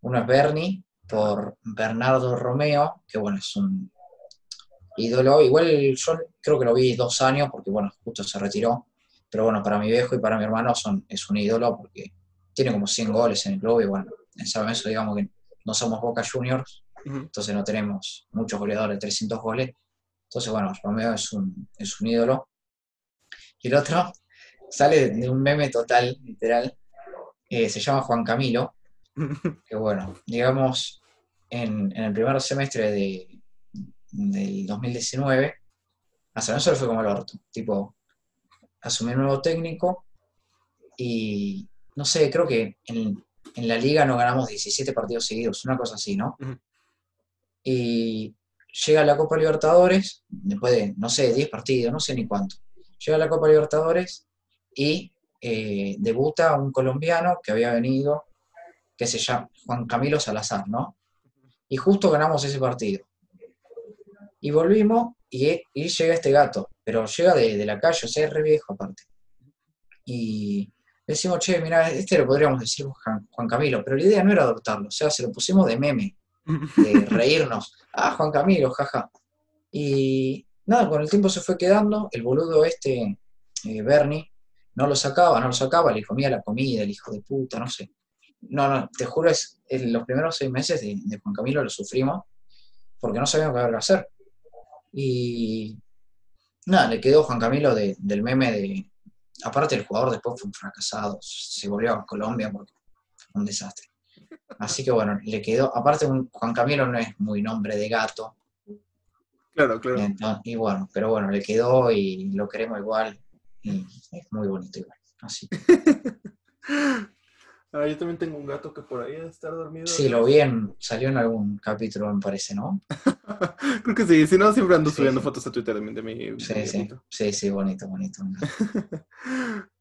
S2: uno es Bernie, por Bernardo Romeo, que bueno, es un ídolo. Igual yo creo que lo vi dos años porque bueno, justo se retiró. Pero bueno, para mi viejo y para mi hermano son, es un ídolo porque tiene como 100 goles en el club y bueno, en San digamos que no somos Boca Juniors, entonces no tenemos muchos goleadores, 300 goles. Entonces bueno, Romeo es un, es un ídolo. Y el otro sale de un meme total, literal, eh, se llama Juan Camilo, (laughs) que bueno, digamos, en, el primer semestre de, del 2019, a San Lorenzo fue como el orto, tipo, asumí un nuevo técnico y, no sé, creo que en, la liga no ganamos 17 partidos seguidos, una cosa así, ¿no? Y llega la Copa Libertadores, después de, no sé, 10 partidos, no sé ni cuánto. Llega la Copa Libertadores y eh, debuta un colombiano que había venido que se llama Juan Camilo Salazar, ¿no? Y justo ganamos ese partido. Y volvimos y, llega este gato, pero llega de, la calle, o sea, es re viejo aparte. Y decimos, che, mira, este lo podríamos decir Juan, Camilo, pero la idea no era adoptarlo, o sea, se lo pusimos de meme, de (laughs) reírnos. Ah, Juan Camilo, jaja. Y nada, con el tiempo se fue quedando, el boludo este, eh, Bernie, no lo sacaba, no lo sacaba, le comía la comida, el hijo de puta, no sé. No, no, te juro, es, en los primeros seis meses de, Juan Camilo lo sufrimos porque no sabíamos qué hacer. Y nada, le quedó Juan Camilo del meme de. Aparte, el jugador después fue un fracasado, se volvió a Colombia porque fue un desastre. Así que bueno, le quedó. Aparte, Juan Camilo no es muy nombre de gato.
S1: Claro, claro.
S2: y bueno, pero bueno, le quedó y lo queremos igual. Y es muy bonito igual. Así. (laughs)
S1: Ah, yo también tengo un gato que por ahí debe estar dormido.
S2: Sí, lo vi en, salió en algún capítulo, me parece, ¿no? (laughs)
S1: Creo que sí, si no, siempre ando subiendo fotos a Twitter de, de mi...
S2: Sí, sí, sí, sí, bonito, bonito. (laughs)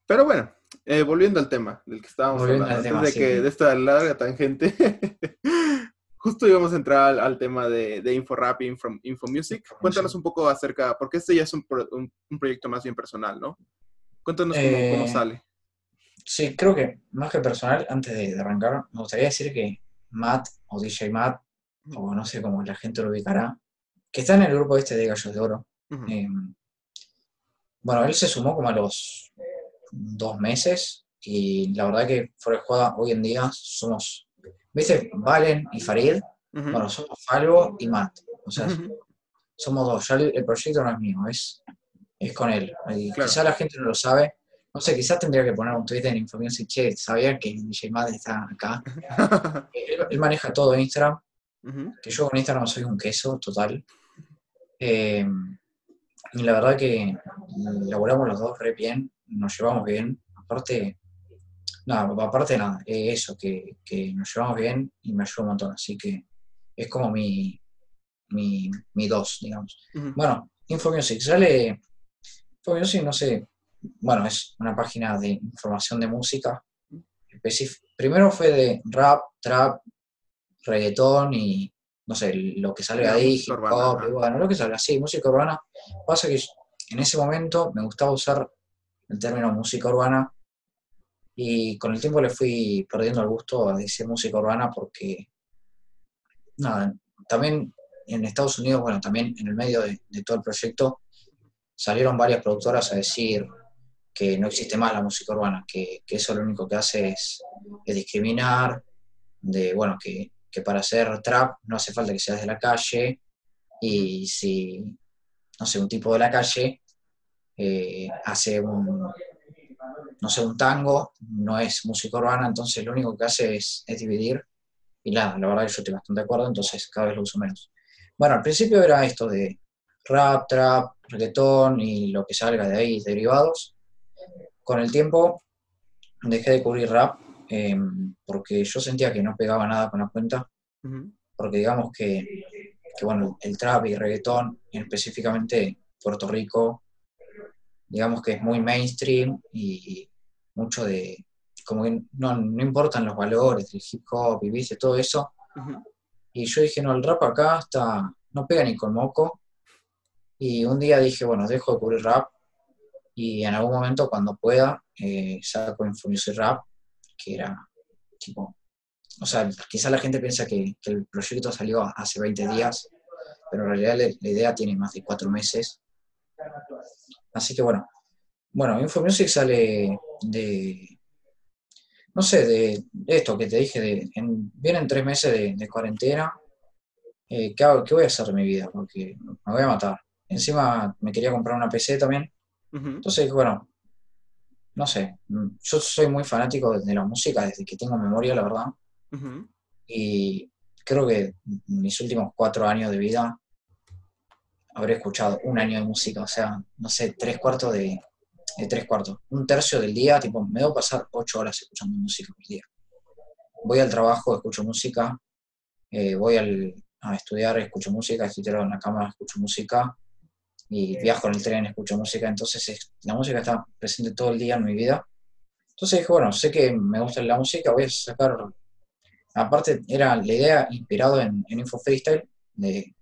S1: Pero bueno, eh, volviendo al tema del que estábamos hablando, antes de, que, de esta larga tangente, (laughs) justo íbamos a entrar al, tema de, de InfoRap y Info, InfoMusic. Cuéntanos un poco acerca, porque este ya es un, un, proyecto más bien personal, ¿no? Cuéntanos cómo, cómo eh, sale.
S2: Sí, creo que más que personal, antes de, arrancar, me gustaría decir que Matt o DJ Matt, o no sé cómo la gente lo ubicará, que está en el grupo este de Gallos de Oro, em, bueno, él se sumó como a los dos meses y la verdad que fuera de juega hoy en día somos, ¿viste? Valen y Farid, bueno, somos Falvo y Matt, o sea, somos dos, ya el, proyecto no es mío, es, es con él. Y Quizá la gente no lo sabe, no sé, quizás tendría que poner un tweet en Información che, sabía que DJ Matt está acá. (laughs) él, maneja todo Instagram, que yo con Instagram soy un queso total. Eh, y la verdad que laboramos los dos re bien, nos llevamos bien. Aparte, no, aparte nada, eso, que, nos llevamos bien y me ayuda un montón. Así que es como mi, mi, mi dos, digamos. Bueno, InfoMusic, sale. InfoMusic, no sé. Bueno, es una página de información de música. Primero fue de rap, trap, reggaetón y no sé, lo que salga ahí, hip hop, bueno, lo que salga, sí, música urbana. Pasa que en ese momento me gustaba usar el término música urbana y con el tiempo le fui perdiendo el gusto a decir música urbana porque, nada, también en Estados Unidos, bueno, también en el medio de, todo el proyecto, salieron varias productoras a decir que no existe más la música urbana, que, eso lo único que hace es, es discriminar, de, bueno, que que para hacer trap no hace falta que seas de la calle y si, no sé, un tipo de la calle eh, hace un, no sé, un tango, no es música urbana, entonces lo único que hace es, dividir y nada, la verdad que yo estoy bastante de acuerdo, entonces cada vez lo uso menos. Bueno, al principio era esto de rap, trap, reggaetón y lo que salga de ahí, derivados. Con el tiempo dejé de cubrir rap Em, porque yo sentía que no pegaba nada con la cuenta, porque digamos que, bueno, el trap y el reggaetón, específicamente Puerto Rico, digamos que es muy mainstream y mucho de, como que no, no importan los valores del hip hop y viste todo eso. Y yo dije, no, el rap acá está, no pega ni con moco. Y un día dije, bueno, dejo de cubrir rap y en algún momento cuando pueda eh, saco Infonius Rap que era tipo, o sea, quizá la gente piensa que, el proyecto salió hace 20 días, pero en realidad la, idea tiene más de cuatro meses. Así que bueno, bueno, InfoMusic sale de, no sé, de, esto que te dije, de, vienen tres meses de, cuarentena. Eh, ¿qué, voy a hacer de mi vida? Porque me voy a matar. Encima me quería comprar una PC también. Entonces, bueno, no sé, mm, yo soy muy fanático de la música desde que tengo memoria, la verdad. Y creo que mis últimos cuatro años de vida habré escuchado un año de música, o sea, no sé, tres cuartos de, tres cuartos, un tercio del día, tipo, me debo pasar ocho horas escuchando música por día. Voy al trabajo, escucho música, eh, voy a estudiar, escucho música, estoy tirado en la cama, escucho música, y viajo en el tren, escucho música, entonces la música está presente todo el día en mi vida. Entonces dije, bueno, sé que me gusta la música, voy a sacar, aparte era la idea inspirado en, Info Freestyle, de,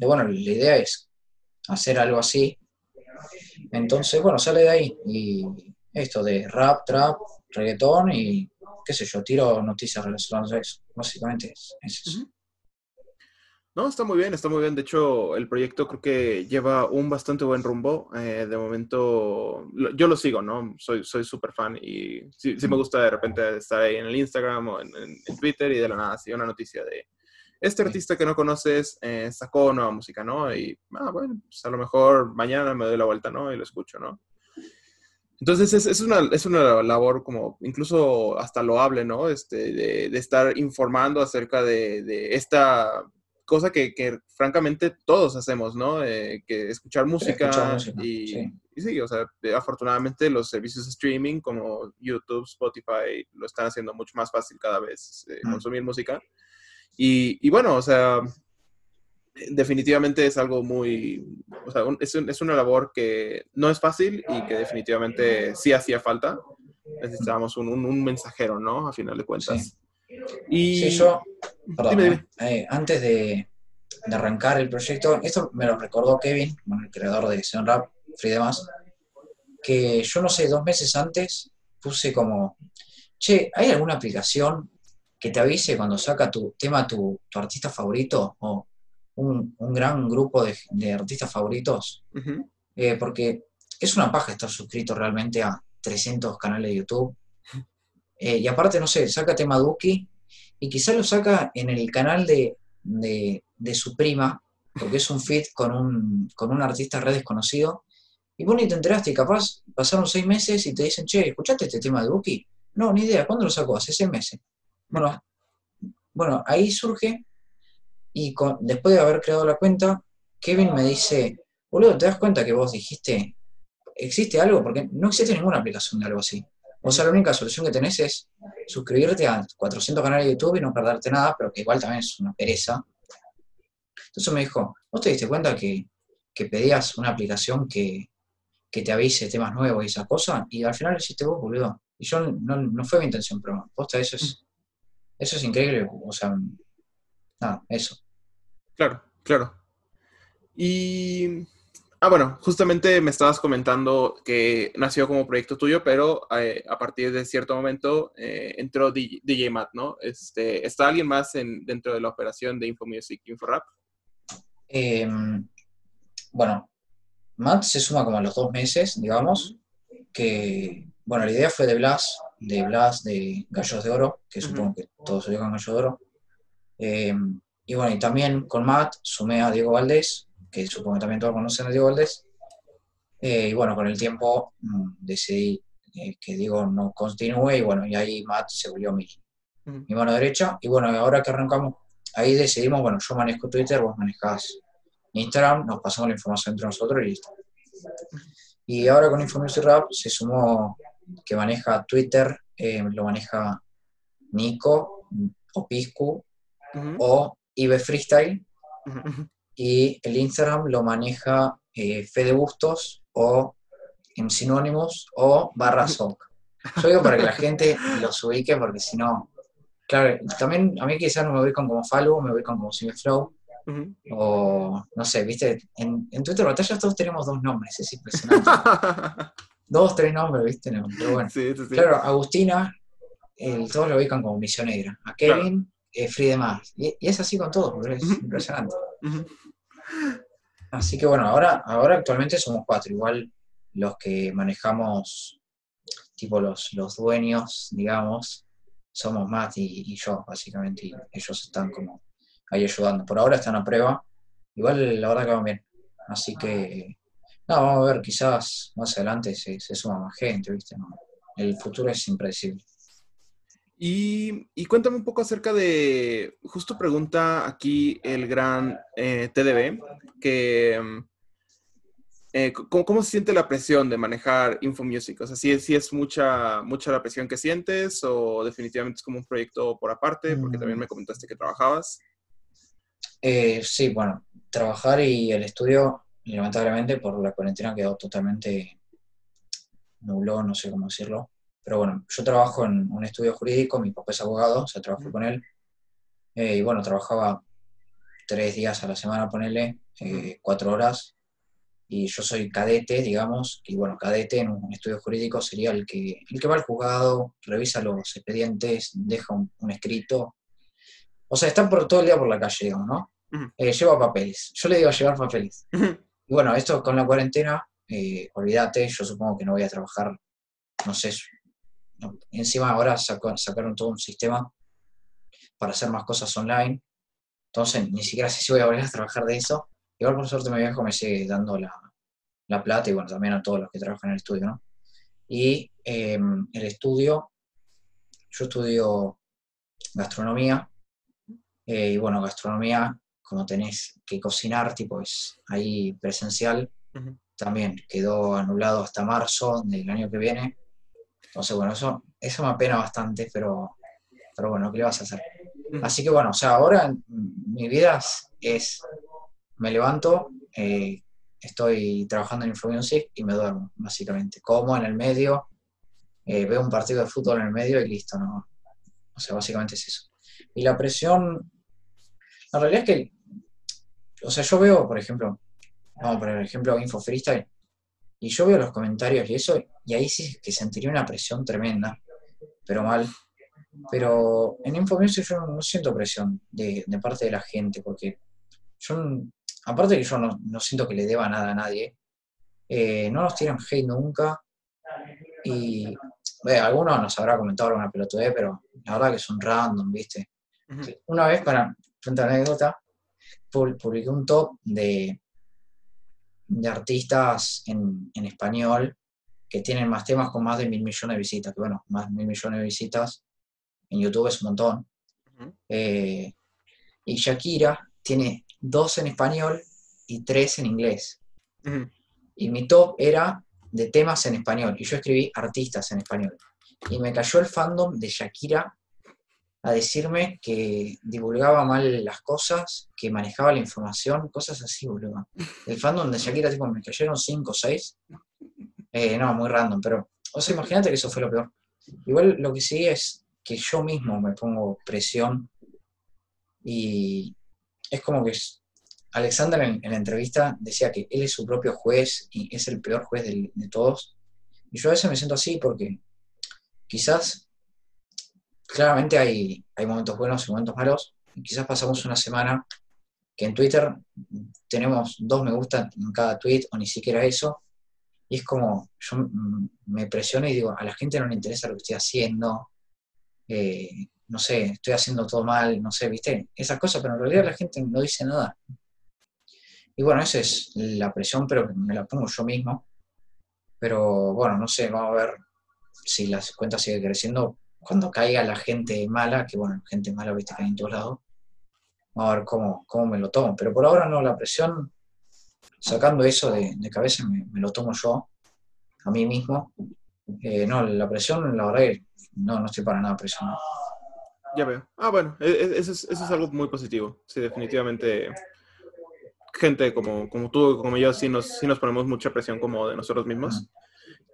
S2: bueno, la idea es hacer algo así. Entonces, bueno, sale de ahí y esto de rap, trap, reggaetón y qué sé yo, tiro noticias relacionadas a eso. Básicamente es, eso.
S1: No, está muy bien, está muy bien. De hecho, el proyecto creo que lleva un bastante buen rumbo. Eh, de momento, yo lo sigo, ¿no? Soy súper fan y sí, me gusta de repente estar ahí en el Instagram o en, Twitter y de la nada, sí, una noticia de este artista que no conoces eh, sacó nueva música, ¿no? Y, ah, bueno, pues a lo mejor mañana me doy la vuelta, ¿no? Y lo escucho, ¿no? Entonces es, es, una, es una labor como incluso hasta loable, ¿no? Este, de, de estar informando acerca de, de esta cosa que, francamente todos hacemos, ¿no? Eh, que escuchar música, y, sí. o sea, afortunadamente los servicios de streaming como YouTube, Spotify lo están haciendo mucho más fácil cada vez eh, mm. consumir música. Y, bueno, o sea, definitivamente es algo muy, o sea, es, una labor que no es fácil y que definitivamente sí hacía falta. Necesitábamos un, un mensajero, ¿no? A final de cuentas.
S2: Y yo, perdón, eh, antes de, arrancar el proyecto, esto me lo recordó Kevin, el creador de Xeon Rap, Free demás, que yo no sé, dos meses antes puse como, che, ¿hay alguna aplicación que te avise cuando saca tu tema tu, artista favorito o un, gran grupo de, artistas favoritos? Eh, porque es una paja estar suscrito realmente a 300 canales de YouTube. Eh, y aparte, no sé, saca tema Duki y quizás lo saca en el canal de, de, su prima, porque es un feed con un, con un artista red desconocido. Y vos ni te enteraste y capaz pasaron seis meses y te dicen, che, ¿escuchaste este tema de Duki? No, ni idea, ¿cuándo lo sacó? Hace seis meses. Bueno, bueno ahí surge y después de haber creado la cuenta, Kevin me dice, boludo, ¿te das cuenta que vos dijiste, existe algo? Porque no existe ninguna aplicación de algo así. O sea, la única solución que tenés es suscribirte a 400 canales de YouTube y no perderte nada, pero que igual también es una pereza. Entonces me dijo, ¿vos te diste cuenta que, pedías una aplicación que, te avise temas nuevos y esas cosas? Y al final lo hiciste vos, boludo. Y yo no, fue mi intención, pero posta, eso es, eso es increíble. O sea, nada, eso.
S1: Claro, claro. Y Ah, bueno, justamente me estabas comentando que nació como proyecto tuyo, pero eh, a partir de cierto momento eh, entró DJ, Matt, ¿no? Este, ¿Está alguien más en, dentro de la operación de InfoMusic, InfoRap?
S2: Eh, bueno, Matt se suma como a los dos meses, digamos, que, bueno, la idea fue de Blas, de Blas de Gallos de Oro, que supongo que todos se con Gallos de Oro. Em, y bueno, y también con Matt sumé a Diego Valdés, que supongo que también todos conocen a Diego Valdés. Eh, y bueno, con el tiempo mm, decidí eh, que Diego no continúe y bueno, y ahí Matt se volvió mi, mi mano derecha. Y bueno, ahora que arrancamos, ahí decidimos, bueno, yo manejo Twitter, vos manejás Instagram, nos pasamos la información entre nosotros y listo. Y ahora con Infomusic Rap se sumó que maneja Twitter, eh, lo maneja Nico o Piscu o Ibe Freestyle y el Instagram lo maneja eh, Fede Bustos o en sinónimos o barra soc. Yo digo para que la gente los ubique porque si no, claro, también a mí quizás no me ubican como Falo, me ubican como Simeflow. O no sé, viste, en, en Twitter Batallas todos tenemos dos nombres, es impresionante. (laughs) dos, tres nombres, viste, pero bueno. Claro, Agustina, todos lo ubican como misionera. A Kevin, eh, Free de más. Y, es así con todos, es (laughs) impresionante. Así que bueno, ahora, ahora actualmente somos cuatro, igual los que manejamos, tipo los, los dueños, digamos, somos Matt y, yo, básicamente, y ellos están como ahí ayudando. Por ahora están a prueba, igual la verdad que van bien. Así que, no, vamos a ver, quizás más adelante se, suma más gente, ¿viste? el futuro es impredecible.
S1: Y, cuéntame un poco acerca de, justo pregunta aquí el gran eh, TDB, que mm, eh, ¿cómo, se siente la presión de manejar InfoMusic? O sea, ¿si, si es mucha, mucha la presión que sientes o definitivamente es como un proyecto por aparte? Porque también me comentaste que trabajabas.
S2: Eh, sí, bueno, trabajar y el estudio, lamentablemente por la cuarentena quedó totalmente nulo, no sé cómo decirlo. Pero bueno, yo trabajo en un estudio jurídico, mi papá es abogado, o sea, trabajo con él. Eh, y bueno, trabajaba tres días a la semana, ponele, eh, cuatro horas. Y yo soy cadete, digamos, y bueno, cadete en un estudio jurídico sería el que, el que va al juzgado, revisa los expedientes, deja un, escrito. O sea, está por todo el día por la calle, digamos, ¿no? Eh, lleva papeles. Yo le digo a llevar papeles. Y bueno, esto con la cuarentena, olvídate, yo supongo que no voy a trabajar, no sé, Encima ahora sacaron todo un sistema para hacer más cosas online. Entonces, ni siquiera sé si voy a volver a trabajar de eso. Igual por suerte mi viejo me sigue dando la, plata y bueno, también a todos los que trabajan en el estudio, ¿no? Y em, el estudio, yo estudio gastronomía eh, y bueno, gastronomía, como tenés que cocinar, tipo es ahí presencial, también quedó anulado hasta marzo del año que viene entonces, bueno, eso, eso me apena bastante, pero, pero bueno, ¿qué le vas a hacer? Así que bueno, o sea, ahora mi vida es, me levanto, eh, estoy trabajando en InfoMusic y me duermo, básicamente. Como en el medio, eh, veo un partido de fútbol en el medio y listo, ¿no? O sea, básicamente es eso. Y la presión, la realidad es que, o sea, yo veo, por ejemplo, vamos a poner el ejemplo Info Freestyle, y yo veo los comentarios y eso, y ahí sí que sentiría una presión tremenda, pero mal. Pero en Infomusic yo no, siento presión de, parte de la gente, porque yo, aparte que yo no, siento que le deba nada a nadie, Eh, no nos tiran hate nunca. Y bueno, algunos nos habrá comentado alguna pelotudez, pero la verdad que son random, ¿viste? Una vez, para contar anécdota, pub- publiqué un top de, de artistas en, en español que tienen más temas con más de mil millones de visitas. Que bueno, más de mil millones de visitas en YouTube es un montón. Eh, y Shakira tiene dos en español y tres en inglés. Y mi top era de temas en español. Y yo escribí artistas en español. Y me cayó el fandom de Shakira a decirme que divulgaba mal las cosas, que manejaba la información, cosas así, boludo. El fandom de Shakira, tipo, me cayeron cinco o seis. Eh, no, muy random, pero, o sea, imagínate que eso fue lo peor. Igual lo que sí es que yo mismo me pongo presión y es como que Alexander en, en la entrevista decía que él es su propio juez y es el peor juez de todos. Y yo a veces me siento así porque quizás, claramente hay, hay momentos buenos y momentos malos, quizás pasamos una semana que en Twitter tenemos dos me gusta en cada tweet o ni siquiera eso, y es como, yo me presiono y digo, a la gente no le interesa lo que estoy haciendo, eh, no sé, estoy haciendo todo mal, no sé, viste, esas cosas, pero en realidad la gente no dice nada. Y bueno, esa es la presión, pero me la pongo yo mismo. Pero bueno, no sé, vamos a ver si la cuenta sigue creciendo. Cuando caiga la gente mala, que bueno, gente mala, viste que hay en todos lados, vamos a ver cómo, cómo me lo tomo. Pero por ahora no, la presión, sacando eso de, de cabeza, me, me lo tomo yo, a mí mismo. Eh, no, la presión, la verdad que no, no estoy para nada presionado.
S1: Ya veo. Ah, bueno, e- e- eso es, eso es algo muy positivo. Sí, definitivamente. Gente como, como tú, como yo, sí nos, sí nos ponemos mucha presión como de nosotros mismos.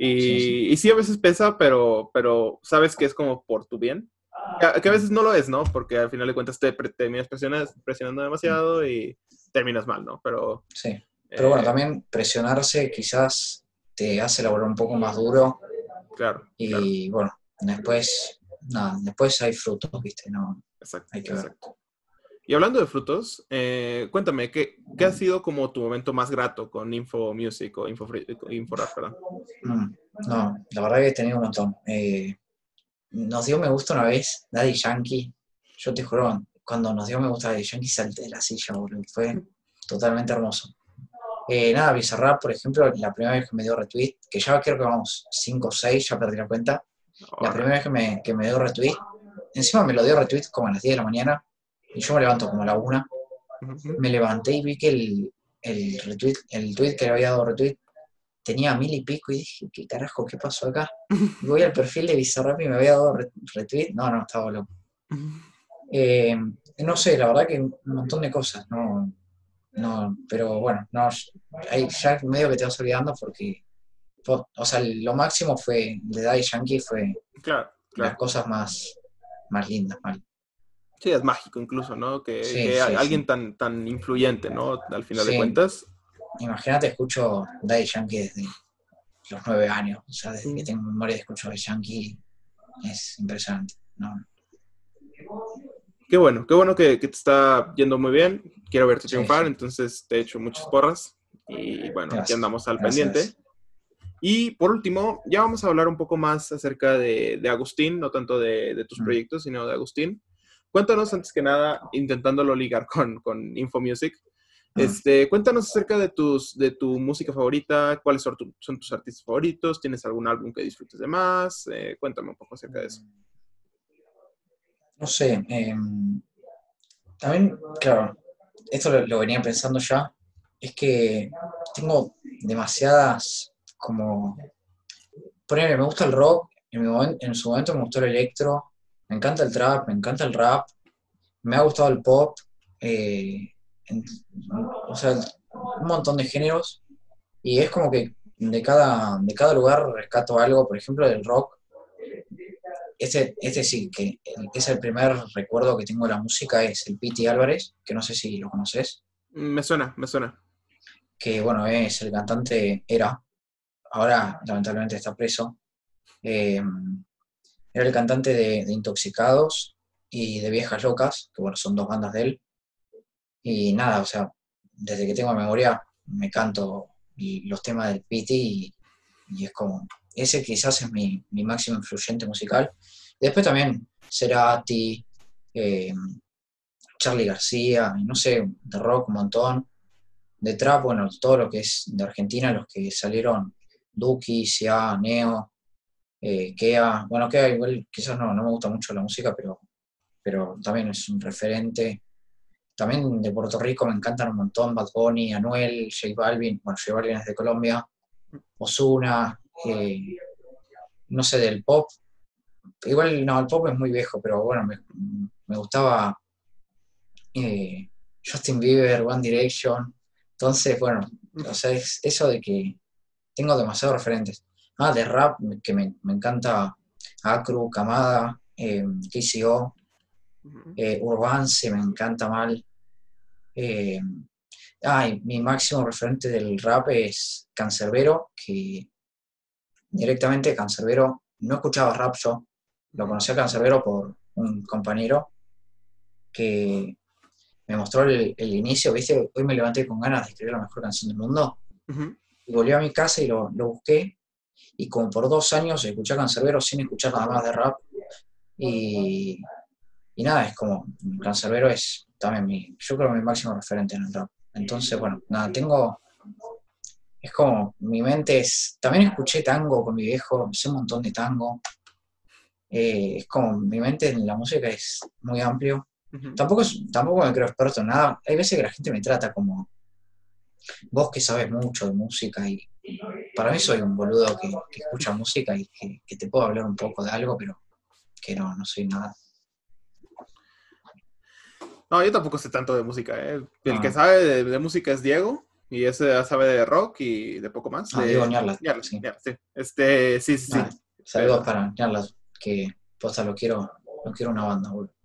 S1: Y
S2: Sí, sí.
S1: y sí, a veces pesa, pero, pero sabes que es como por tu bien. Que, que a veces no lo es, ¿no? Porque al final de cuentas te pre- terminas presionando demasiado y terminas mal, ¿no? Pero.
S2: Sí. Pero bueno,
S1: eh,
S2: también presionarse quizás te hace laborar un poco más duro
S1: Claro, claro,
S2: y bueno, después, nada, después hay frutos, ¿viste? No,
S1: exacto.
S2: hay que ver.
S1: Y hablando de frutos, eh, cuéntame, ¿qué, ¿qué ha sido como tu momento más grato con Info Music o Info, Free- Info Rap, perdón?
S2: Mm, no, la verdad que he tenido un montón. Eh, nos dio me gusta una vez Daddy Yankee. Yo te juro, cuando nos dio me gusta Daddy Yankee salté de la silla, boludo. Fue totalmente hermoso. Eh, nada, Bizarrap, por ejemplo, la primera vez que me dio retweet, que ya creo que vamos 5 o 6, ya perdí la cuenta. La
S1: Ahora,
S2: primera vez que me, que me dio retweet, encima me lo dio retweet como a las 10 de la mañana, y yo me levanto como a la 1.
S1: ujú.
S2: Me levanté y vi que el, el retweet, el tweet que le había dado retweet tenía mil y pico y dije, ¿qué carajo? ¿Qué pasó acá? Y (laughs) voy al perfil de Bizarrap y me había dado re- retweet. No, no, estaba loco. Eh, no sé, la verdad que un montón de cosas, no, no, pero bueno, no, ahí ya medio que te vas olvidando porque, o sea, lo máximo fue, de Daddy Yankee fue
S1: Claro,
S2: las cosas más, más lindas, mal.
S1: Sí, es mágico incluso, ¿no? Que,
S2: Sí,
S1: que
S2: sí,
S1: a- alguien
S2: sí.
S1: tan, tan influyente, ¿no? Al final de cuentas.
S2: Imagínate, escucho Daddy Yankee desde los nueve años, o sea, desde que tengo memoria de escucho Daddy Yankee, es impresionante, ¿no?
S1: Qué bueno, qué bueno que, que te está yendo muy bien. Quiero verte triunfar, entonces te echo muchas porras. Y bueno, aquí andamos al
S2: gracias.
S1: pendiente. Y por último, ya vamos a hablar un poco más acerca de, de Agustín, no tanto de, de tus
S2: Mm.
S1: proyectos, sino de Agustín. Cuéntanos antes que nada, intentándolo ligar con, con Info Music.
S2: Mm.
S1: Este, cuéntanos acerca de, tus, de tu música favorita, cuáles son, tu- son tus artistas favoritos, tienes algún álbum que disfrutes de más, Eh, cuéntame un poco acerca de eso.
S2: No sé, eh, también, claro, esto lo, lo venía pensando ya, es que tengo demasiadas, como, ponele, me gusta el rock, en, mi momen- en su momento me gustó el electro, me encanta el trap, me encanta el rap, me ha gustado el pop, eh, en- o sea, un montón de géneros, y es como que de cada, de cada lugar rescato algo, por ejemplo, del rock, este, este sí, que es el primer recuerdo que tengo de la música, es el Piti Álvarez, que no sé si lo conoces,
S1: Me suena, me suena.
S2: que bueno, es el cantante, era, ahora lamentablemente está preso, eh, era el cantante de, Intoxicados y de Viejas Locas, que bueno, son dos bandas de él, y nada, o sea, desde que tengo memoria me canto y los temas del Pity y, es como, ese quizás es mi, máximo influyente musical. Después también Cerati, eh, Charlie García, no sé, de rock un montón, de trap, bueno, todo lo que es de Argentina, los que salieron, Duki, Sia, Neo, eh, Kea, bueno, Kea igual quizás no, no me gusta mucho la música, pero, pero también es un referente. También de Puerto Rico me encantan un montón, Bad Bunny, Anuel, J Balvin, bueno, J Balvin es de Colombia, Osuna, eh, no sé, del pop. Igual, no, el pop es muy viejo, pero bueno, me, gustaba eh, Justin Bieber, One Direction. Entonces, bueno, o sea, es eso de que tengo demasiados referentes. Ah, de rap, que me, encanta Acru, Kamada, eh, KCO, eh, Urbance, me encanta mal. Eh, mi máximo referente del rap es Cancerbero, que directamente Cancerbero, no escuchaba rap yo, lo conocí a Cancerbero por un compañero que me mostró el, inicio, ¿viste? Hoy me levanté con ganas de escribir la mejor canción del mundo. Y volví a mi casa y lo, lo busqué y como por dos años escuché a Cancerbero sin escuchar nada más de rap. Y, y nada, es como, Cancerbero es también mi, yo creo mi máximo referente en el rap. Entonces, bueno, nada, tengo, es como, mi mente es, también escuché tango con mi viejo, sé un montón de tango. Eh, es como, mi mente en la música es muy amplio. tampoco, tampoco me creo experto en nada. Hay veces que la gente me trata como, vos que sabes mucho de música y para mí soy un boludo que, escucha música y que, te puedo hablar un poco de algo, pero que no, no soy nada.
S1: No, yo tampoco sé tanto de música. ¿eh? El que ah. sabe de, música es Diego, y ese sabe de rock y de poco más.
S2: Ah,
S1: Diego
S2: sí.
S1: sí. Este, sí, sí, sí.
S2: Saludos para Ñarlas, que posta lo quiero, lo quiero una banda, boludo.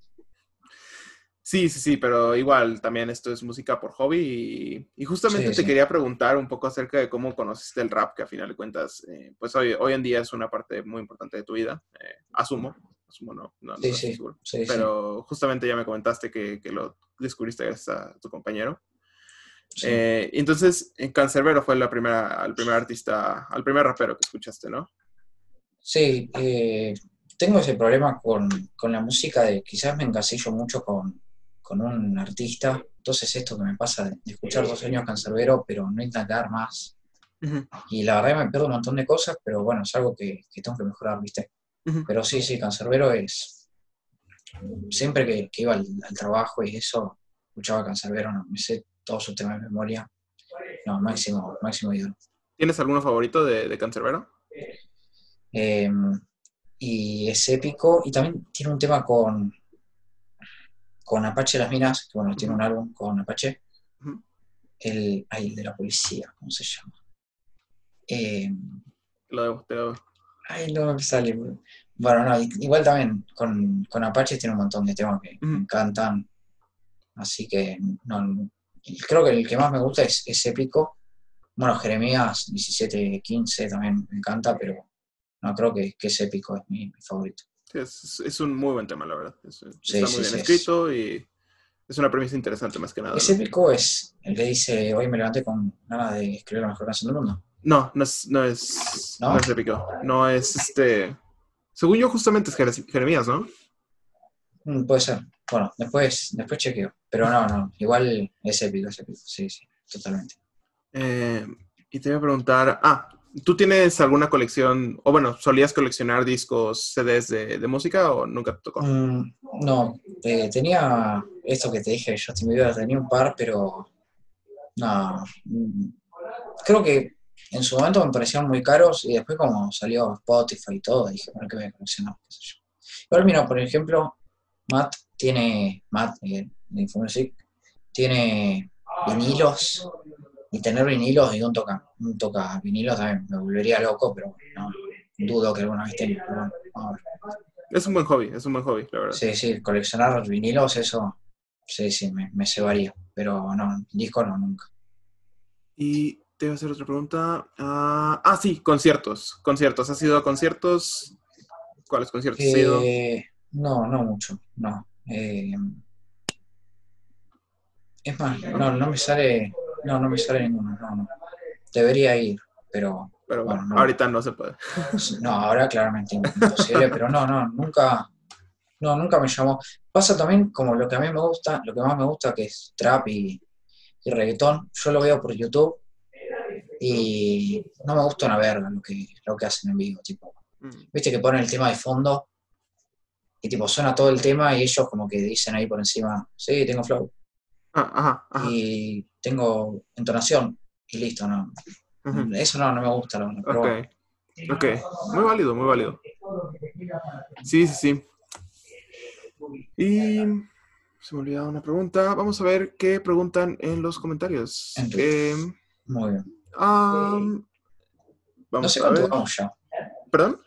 S1: Sí, sí, sí, pero igual también esto es música por hobby y, justamente te quería preguntar un poco acerca de cómo conociste el rap, que a final de cuentas, eh, pues hoy, hoy en día es una parte muy importante de tu vida, eh, asumo, asumo, no, no,
S2: sí, sí, sí,
S1: pero justamente ya me comentaste que, que, lo descubriste gracias a tu compañero. Eh, entonces, en Cancerbero fue la primera, el primer artista, al primer rapero que escuchaste, ¿no?
S2: Sí, tengo ese problema con, con la música de quizás me encasillo mucho con con un artista. Entonces esto que me pasa de, escuchar dos años Cancerbero, pero no intentar más. Y la verdad me pierdo un montón de cosas, pero bueno, es algo que, tengo que mejorar, ¿viste? Pero sí, sí, Cancerbero es... Siempre que, iba al, trabajo y eso, escuchaba Cancerbero, no, me sé todos sus temas de memoria. No, máximo, máximo ídolo.
S1: ¿Tienes alguno favorito de, de Cancerbero?
S2: Em, y es épico. Y también tiene un tema con, con Apache Las Minas, que bueno, tiene un álbum con Apache, el, el de la policía, ¿cómo se llama?
S1: Eh, lo de
S2: Ay, no me sale. Bueno, no, igual también con, Apache tiene un montón de temas que me encantan. Así que no, creo que el que más me gusta es, es épico. Bueno, Jeremías 1715 también me encanta, pero no creo que, que es épico, es mi favorito.
S1: Es, un muy buen tema, la verdad. está muy bien escrito y es una premisa interesante más que nada.
S2: ¿Ese épico es el que dice, hoy me levanté con ganas de escribir la mejor canción del mundo?
S1: No, no es, no es, ¿No? es épico. No es este... Según yo, justamente es Jeremías, ¿no?
S2: Mm, puede ser. Bueno, después, después chequeo. Pero no, no. Igual es épico, es épico. Sí, sí, totalmente.
S1: Eh, y te voy a preguntar... Ah, ¿Tú tienes alguna colección, o bueno, solías coleccionar discos, CDs de, música o nunca te tocó?
S2: Mm, no, eh, tenía esto que te dije, Justin Bieber, tenía un par, pero no, mm, creo que en su momento me parecían muy caros y después como salió Spotify y todo, dije, bueno, ¿qué voy a coleccionar? Igual mira, por ejemplo, Matt tiene, Matt eh, de Infomusic, tiene vinilos y tener vinilos y un toca, un toca vinilos también me volvería loco, pero no, dudo que alguna vez tenga.
S1: Es un buen hobby, es un buen hobby, la verdad.
S2: Sí, sí, coleccionar vinilos, eso, sí, sí, me, me cebaría, pero no, disco no, nunca.
S1: Y te voy a hacer otra pregunta. ah, ah sí, conciertos, conciertos. ¿Has ido a conciertos? ¿Cuáles conciertos has ido?
S2: Eh, no, no mucho, no. Eh, es más, no, no me sale no, no me sale ninguno, no, no. debería ir, pero
S1: Pero
S2: Bueno,
S1: bueno,
S2: no.
S1: ahorita no se puede.
S2: no, ahora claramente imposible, pero no, no, nunca, no, nunca me llamó. Pasa también como lo que a mí me gusta, lo que más me gusta que es trap y, y reggaetón, yo lo veo por YouTube y no me gusta una verga lo que, lo que hacen en vivo, tipo,
S1: Mm.
S2: viste que ponen el tema de fondo y tipo suena todo el tema y ellos como que dicen ahí por encima, sí, tengo flow
S1: Ah, ajá, ajá.
S2: y tengo entonación y listo, no. Eso no, no me gusta, verdad, pero
S1: Ok,
S2: bueno.
S1: ok. Muy válido, muy válido. Sí, sí, sí. Y se me olvidaba una pregunta. Vamos a ver qué preguntan en los comentarios. Em,
S2: muy bien.
S1: am,
S2: No
S1: vamos
S2: sé
S1: a
S2: cuánto
S1: ver.
S2: vamos ya.
S1: ¿Perdón?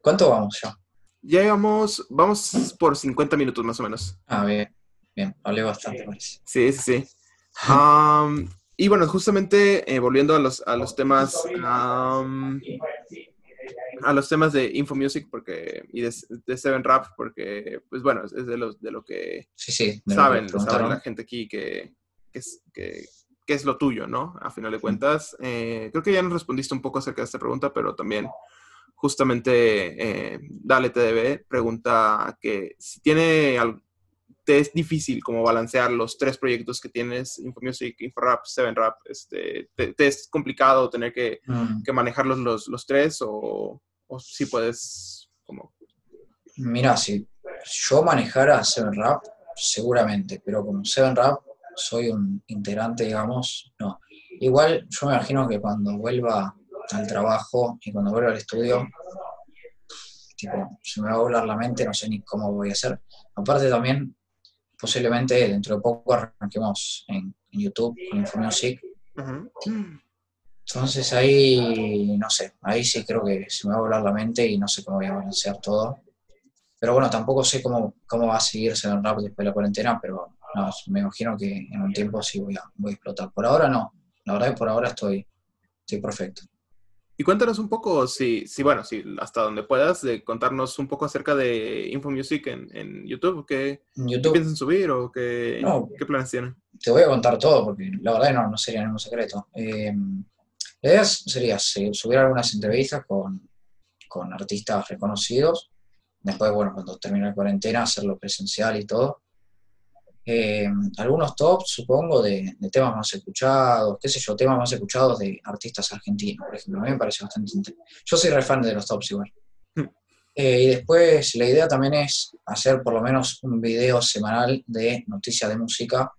S2: ¿Cuánto vamos ya?
S1: Ya llevamos, vamos por 50 minutos más o menos.
S2: Ah, bien. Bien, hablé bastante, parece.
S1: Sí, sí, sí. Am, y bueno, justamente eh, volviendo a los, a los temas, am, a los temas de Infomusic porque, y de, de Seven Rap, porque, pues bueno, es de, los, de lo que
S2: Sí, sí.
S1: saben, saben la gente aquí que, que es, que, que es lo tuyo, ¿no? A final de cuentas. Eh, creo que ya nos respondiste un poco acerca de esta pregunta, pero también justamente eh, Dale TDB pregunta que si tiene te es difícil como balancear los tres proyectos que tienes, Infomusic, InfoRap, Seven Rap, este, te, te es complicado tener que,
S2: Mm,
S1: que manejarlos los, los tres o, o si puedes como...
S2: Mira, si yo manejara Seven Rap, seguramente, pero como Seven Rap soy un integrante, digamos, no. Igual yo me imagino que cuando vuelva al trabajo y cuando vuelva al estudio, tipo, se me va a volar la mente, no sé ni cómo voy a hacer. Aparte también, posiblemente dentro de poco arranquemos en, en YouTube con Infomusic. Entonces ahí, no sé, ahí sí creo que se me va a volar la mente y no sé cómo voy a balancear todo. Pero bueno, tampoco sé cómo, cómo va a seguir Seven Rap después de la cuarentena, pero no, me imagino que en un tiempo sí voy a, voy a explotar. Por ahora no, la verdad que por ahora estoy, estoy perfecto.
S1: Y cuéntanos un poco, si, si bueno, si hasta donde puedas, de contarnos un poco acerca de Infomusic en, en YouTube. ¿Qué, piensan subir o qué,
S2: No.
S1: qué planes tienen?
S2: te voy a contar todo porque la verdad no, no sería ningún secreto. Eh, la idea sería subir algunas entrevistas con, con artistas reconocidos. Después, bueno, cuando termine la cuarentena, hacerlo presencial y todo. Eh, algunos tops, supongo, de, de temas más escuchados, qué sé yo, temas más escuchados de artistas argentinos, por ejemplo. A mí me parece bastante interesante. Yo soy re fan de los tops igual.
S1: Hmm.
S2: Eh, y después la idea también es hacer por lo menos un video semanal de noticias de música.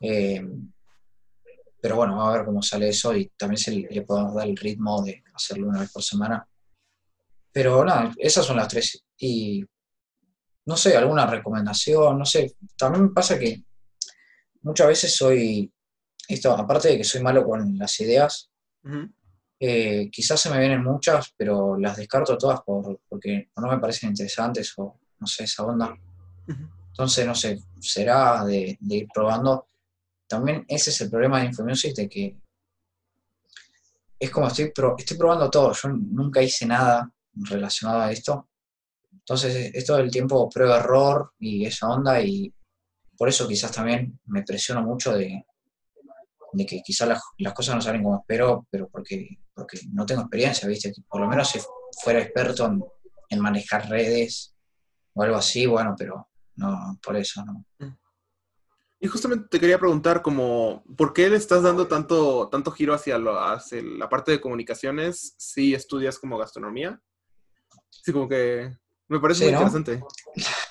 S2: Eh, pero bueno, vamos a ver cómo sale eso y también se le, le podemos dar el ritmo de hacerlo una vez por semana. Pero nada, esas son las tres. Y no sé, alguna recomendación, no sé. También me pasa que muchas veces soy, esto, aparte de que soy malo con las ideas, eh, quizás se me vienen muchas, pero las descarto todas por, porque no me parecen interesantes o no sé, esa onda. Entonces, no sé, será de, de ir probando. También ese es el problema de Infomusic, de que es como estoy, pro- estoy probando todo. Yo nunca hice nada relacionado a esto. Entonces, es todo el tiempo prueba-error y esa onda, y por eso quizás también me presiono mucho de, de que quizás las, las cosas no salen como espero, pero porque, porque no tengo experiencia, ¿viste? Por lo menos si fuera experto en, en manejar redes o algo así, bueno, pero no, por eso no.
S1: Y justamente te quería preguntar como, ¿por qué le estás dando tanto, tanto giro hacia, lo, hacia la parte de comunicaciones si estudias como gastronomía? Sí, como que me parece
S2: Sí,
S1: muy
S2: ¿no?
S1: interesante.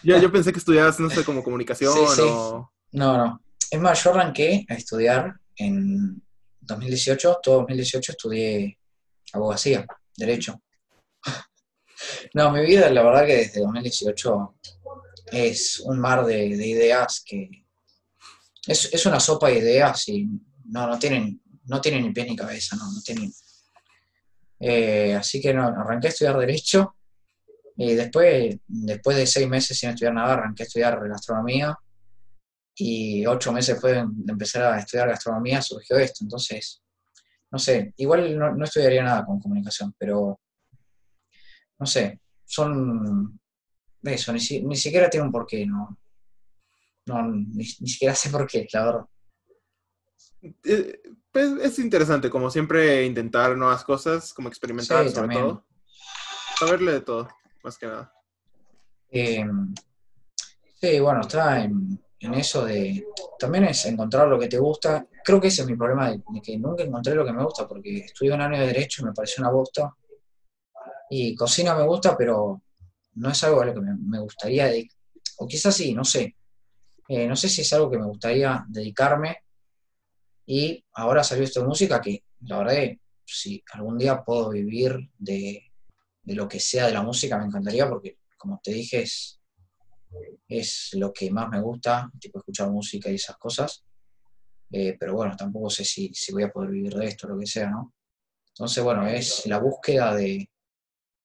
S1: Yo, yo pensé que estudiabas, no sé, como comunicación
S2: Sí, sí.
S1: o...
S2: No, no. Es más, yo arranqué a estudiar en 2018, todo 2018 estudié abogacía, derecho. (laughs) No, mi vida, la verdad que desde 2018 es un mar de, de ideas que... Es, es una sopa de ideas y no, no tienen, no tienen ni pies ni cabeza, no, no tienen... Eh, así que no, arranqué a estudiar derecho y después, después de seis meses sin estudiar nada, arranqué a estudiar gastronomía y ocho meses después de empezar a estudiar gastronomía surgió esto. Entonces, no sé, igual no, no estudiaría nada con comunicación, pero no sé, son eso, ni, si- ni siquiera tiene un porqué, no, no ni, ni siquiera sé por qué, la verdad.
S1: Eh, pues, es interesante, como siempre, intentar nuevas cosas, como experimentar
S2: Sí,
S1: sobre
S2: también.
S1: todo. Saberle de todo, más que nada.
S2: Eh, sí, bueno, está en, eso de... También es encontrar lo que te gusta. Creo que ese es mi problema, de, de que nunca encontré lo que me gusta, porque estudié un año de Derecho y me pareció una bosta. Y cocina me gusta, pero no es algo a lo que me, gustaría dedicar. O quizás sí, no sé. Eh, no sé si es algo que me gustaría dedicarme. Y ahora salió esto de música que, la verdad, si algún día puedo vivir de, de lo que sea de la música, me encantaría, porque, como te dije, es, es lo que más me gusta, tipo escuchar música y esas cosas. Eh, pero bueno, tampoco sé si, si voy a poder vivir de esto, lo que sea, ¿no? Entonces, bueno, es la búsqueda de,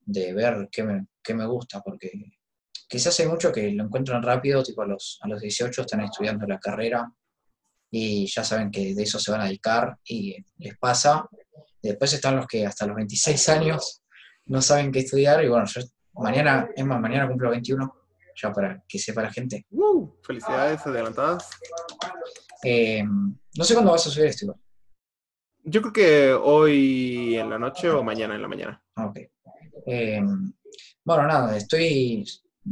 S2: de ver qué me, qué me gusta, porque quizás hay muchos que lo encuentran rápido, tipo a los, a los 18 están estudiando la carrera y ya saben que de eso se van a dedicar y les pasa. Después están los que hasta los 26 años no saben qué estudiar y bueno, yo mañana, es más, mañana cumplo 21, ya para que sepa la gente.
S1: ¡Uh! Felicidades adelantadas.
S2: Eh, no sé cuándo vas a subir esto igual.
S1: Yo creo que hoy en la noche o mañana en la mañana.
S2: Ah, Ok. Eh, bueno, nada, estoy,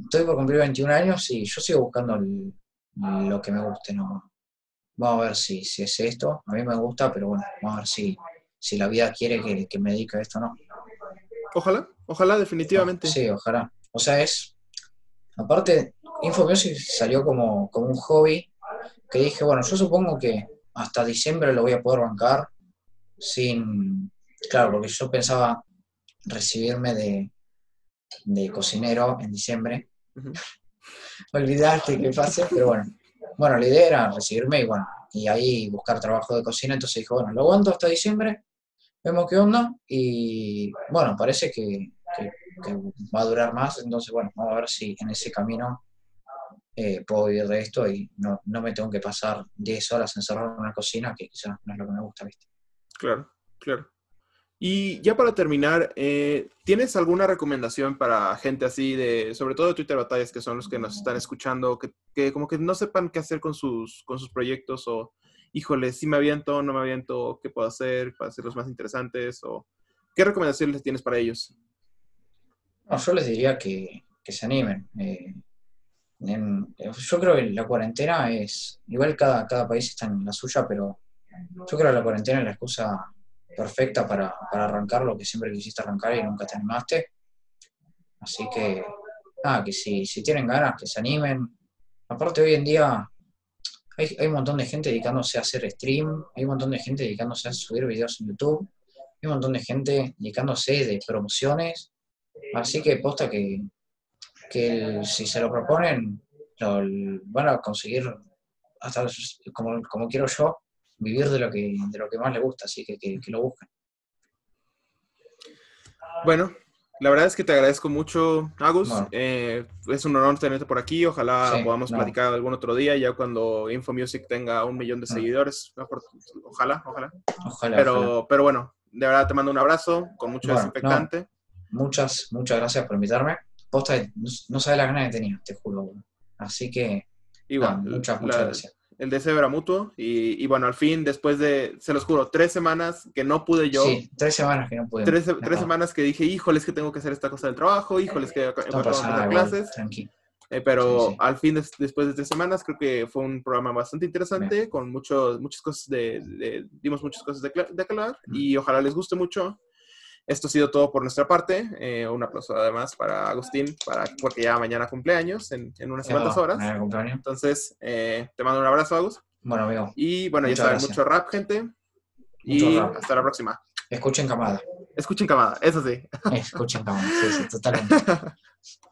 S2: estoy por cumplir 21 años y yo sigo buscando el- lo que me guste, ¿no? Vamos a ver si, si es esto. A mí me gusta, pero bueno, vamos a ver si, si la vida quiere que, que me dedique a esto o no.
S1: Ojalá, ojalá, definitivamente.
S2: Sí, ojalá. O sea, es. Aparte, Infomusic salió como, como un hobby que dije, bueno, yo supongo que hasta diciembre lo voy a poder bancar sin. Claro, porque yo pensaba recibirme de, de cocinero en diciembre.
S1: Ujú. (laughs)
S2: Olvidarte que pase, pero bueno. Bueno, la idea era recibirme y bueno, y ahí buscar trabajo de cocina. Entonces dije, bueno, lo aguanto hasta diciembre, vemos qué onda. Y bueno, parece que, que- que va a durar más. Entonces, bueno, vamos a ver si en ese camino eh, puedo vivir de esto y no, no me tengo que pasar 10 horas encerrado en una cocina, que quizás no es lo que me gusta, ¿viste?
S1: Claro, claro. Y ya para terminar, eh, ¿tienes alguna recomendación para gente así de, sobre todo de Twitter Batallas, que son los que nos están escuchando, que, que como que no sepan qué hacer con sus, con sus proyectos o, híjole, si me aviento, no me aviento, qué puedo hacer para hacerlos más interesantes o qué recomendaciones tienes para ellos?
S2: No, yo les diría que, que se animen. eh, en- yo creo que la cuarentena es, igual cada, cada país está en la suya, pero yo creo que la cuarentena es la excusa perfecta para, para arrancar lo que siempre quisiste arrancar y nunca te animaste. Así que, nada, que si, si tienen ganas, que se animen. Aparte, hoy en día hay, un montón de gente dedicándose a hacer stream, hay un montón de gente dedicándose a subir videos en YouTube, hay un montón de gente dedicándose de promociones. Así que posta que, que si se lo proponen, lo, van a conseguir, hasta como, como quiero yo, vivir de lo que, de lo que más les gusta, así que, que, que lo busquen.
S1: Bueno, la verdad es que te agradezco mucho, Agus. Eh, es un honor tenerte por aquí. Ojalá
S2: Sí,
S1: podamos
S2: no.
S1: platicar algún otro día, ya cuando Infomusic tenga un millón de
S2: Mm.
S1: seguidores. Ojalá, ojalá.
S2: Ojalá, ojalá.
S1: Pero, pero bueno, de verdad te mando un abrazo con mucho
S2: Bueno,
S1: desinfectante.
S2: Muchas, muchas gracias por invitarme. Posta, no, sabes las ganas que tenía, te juro. Así que,
S1: Igual,
S2: muchas,
S1: la-
S2: muchas gracias.
S1: El deseo era mutuo. Y, y bueno, al fin, después de, se los juro, tres semanas que no pude yo.
S2: Sí, tres semanas que no pude.
S1: Tres,
S2: no,
S1: tres semanas que dije, híjoles que tengo que hacer esta cosa del trabajo, híjoles que
S2: No
S1: de
S2: pasa nada,
S1: empezar
S2: igual,
S1: clases. Eh, pero
S2: Sí, sí.
S1: al fin, des- después de tres semanas, creo que fue un programa bastante interesante, con muchos, muchas cosas de, de- dimos muchas cosas de, de hablar
S2: Mm.
S1: y ojalá les guste mucho. Esto ha sido todo por nuestra parte. Eh, un aplauso además para Agustín, para, porque ya mañana cumpleaños en, en unas cuantas horas. Entonces, eh, te mando un abrazo, Agus.
S2: Bueno, amigo,
S1: Y bueno,
S2: Muchas
S1: ya saben, mucho rap, gente. Y
S2: rap.
S1: hasta la próxima.
S2: escuchen camada.
S1: Escuchen camada, eso sí.
S2: Escuchen camada, sí, sí, totalmente. (laughs)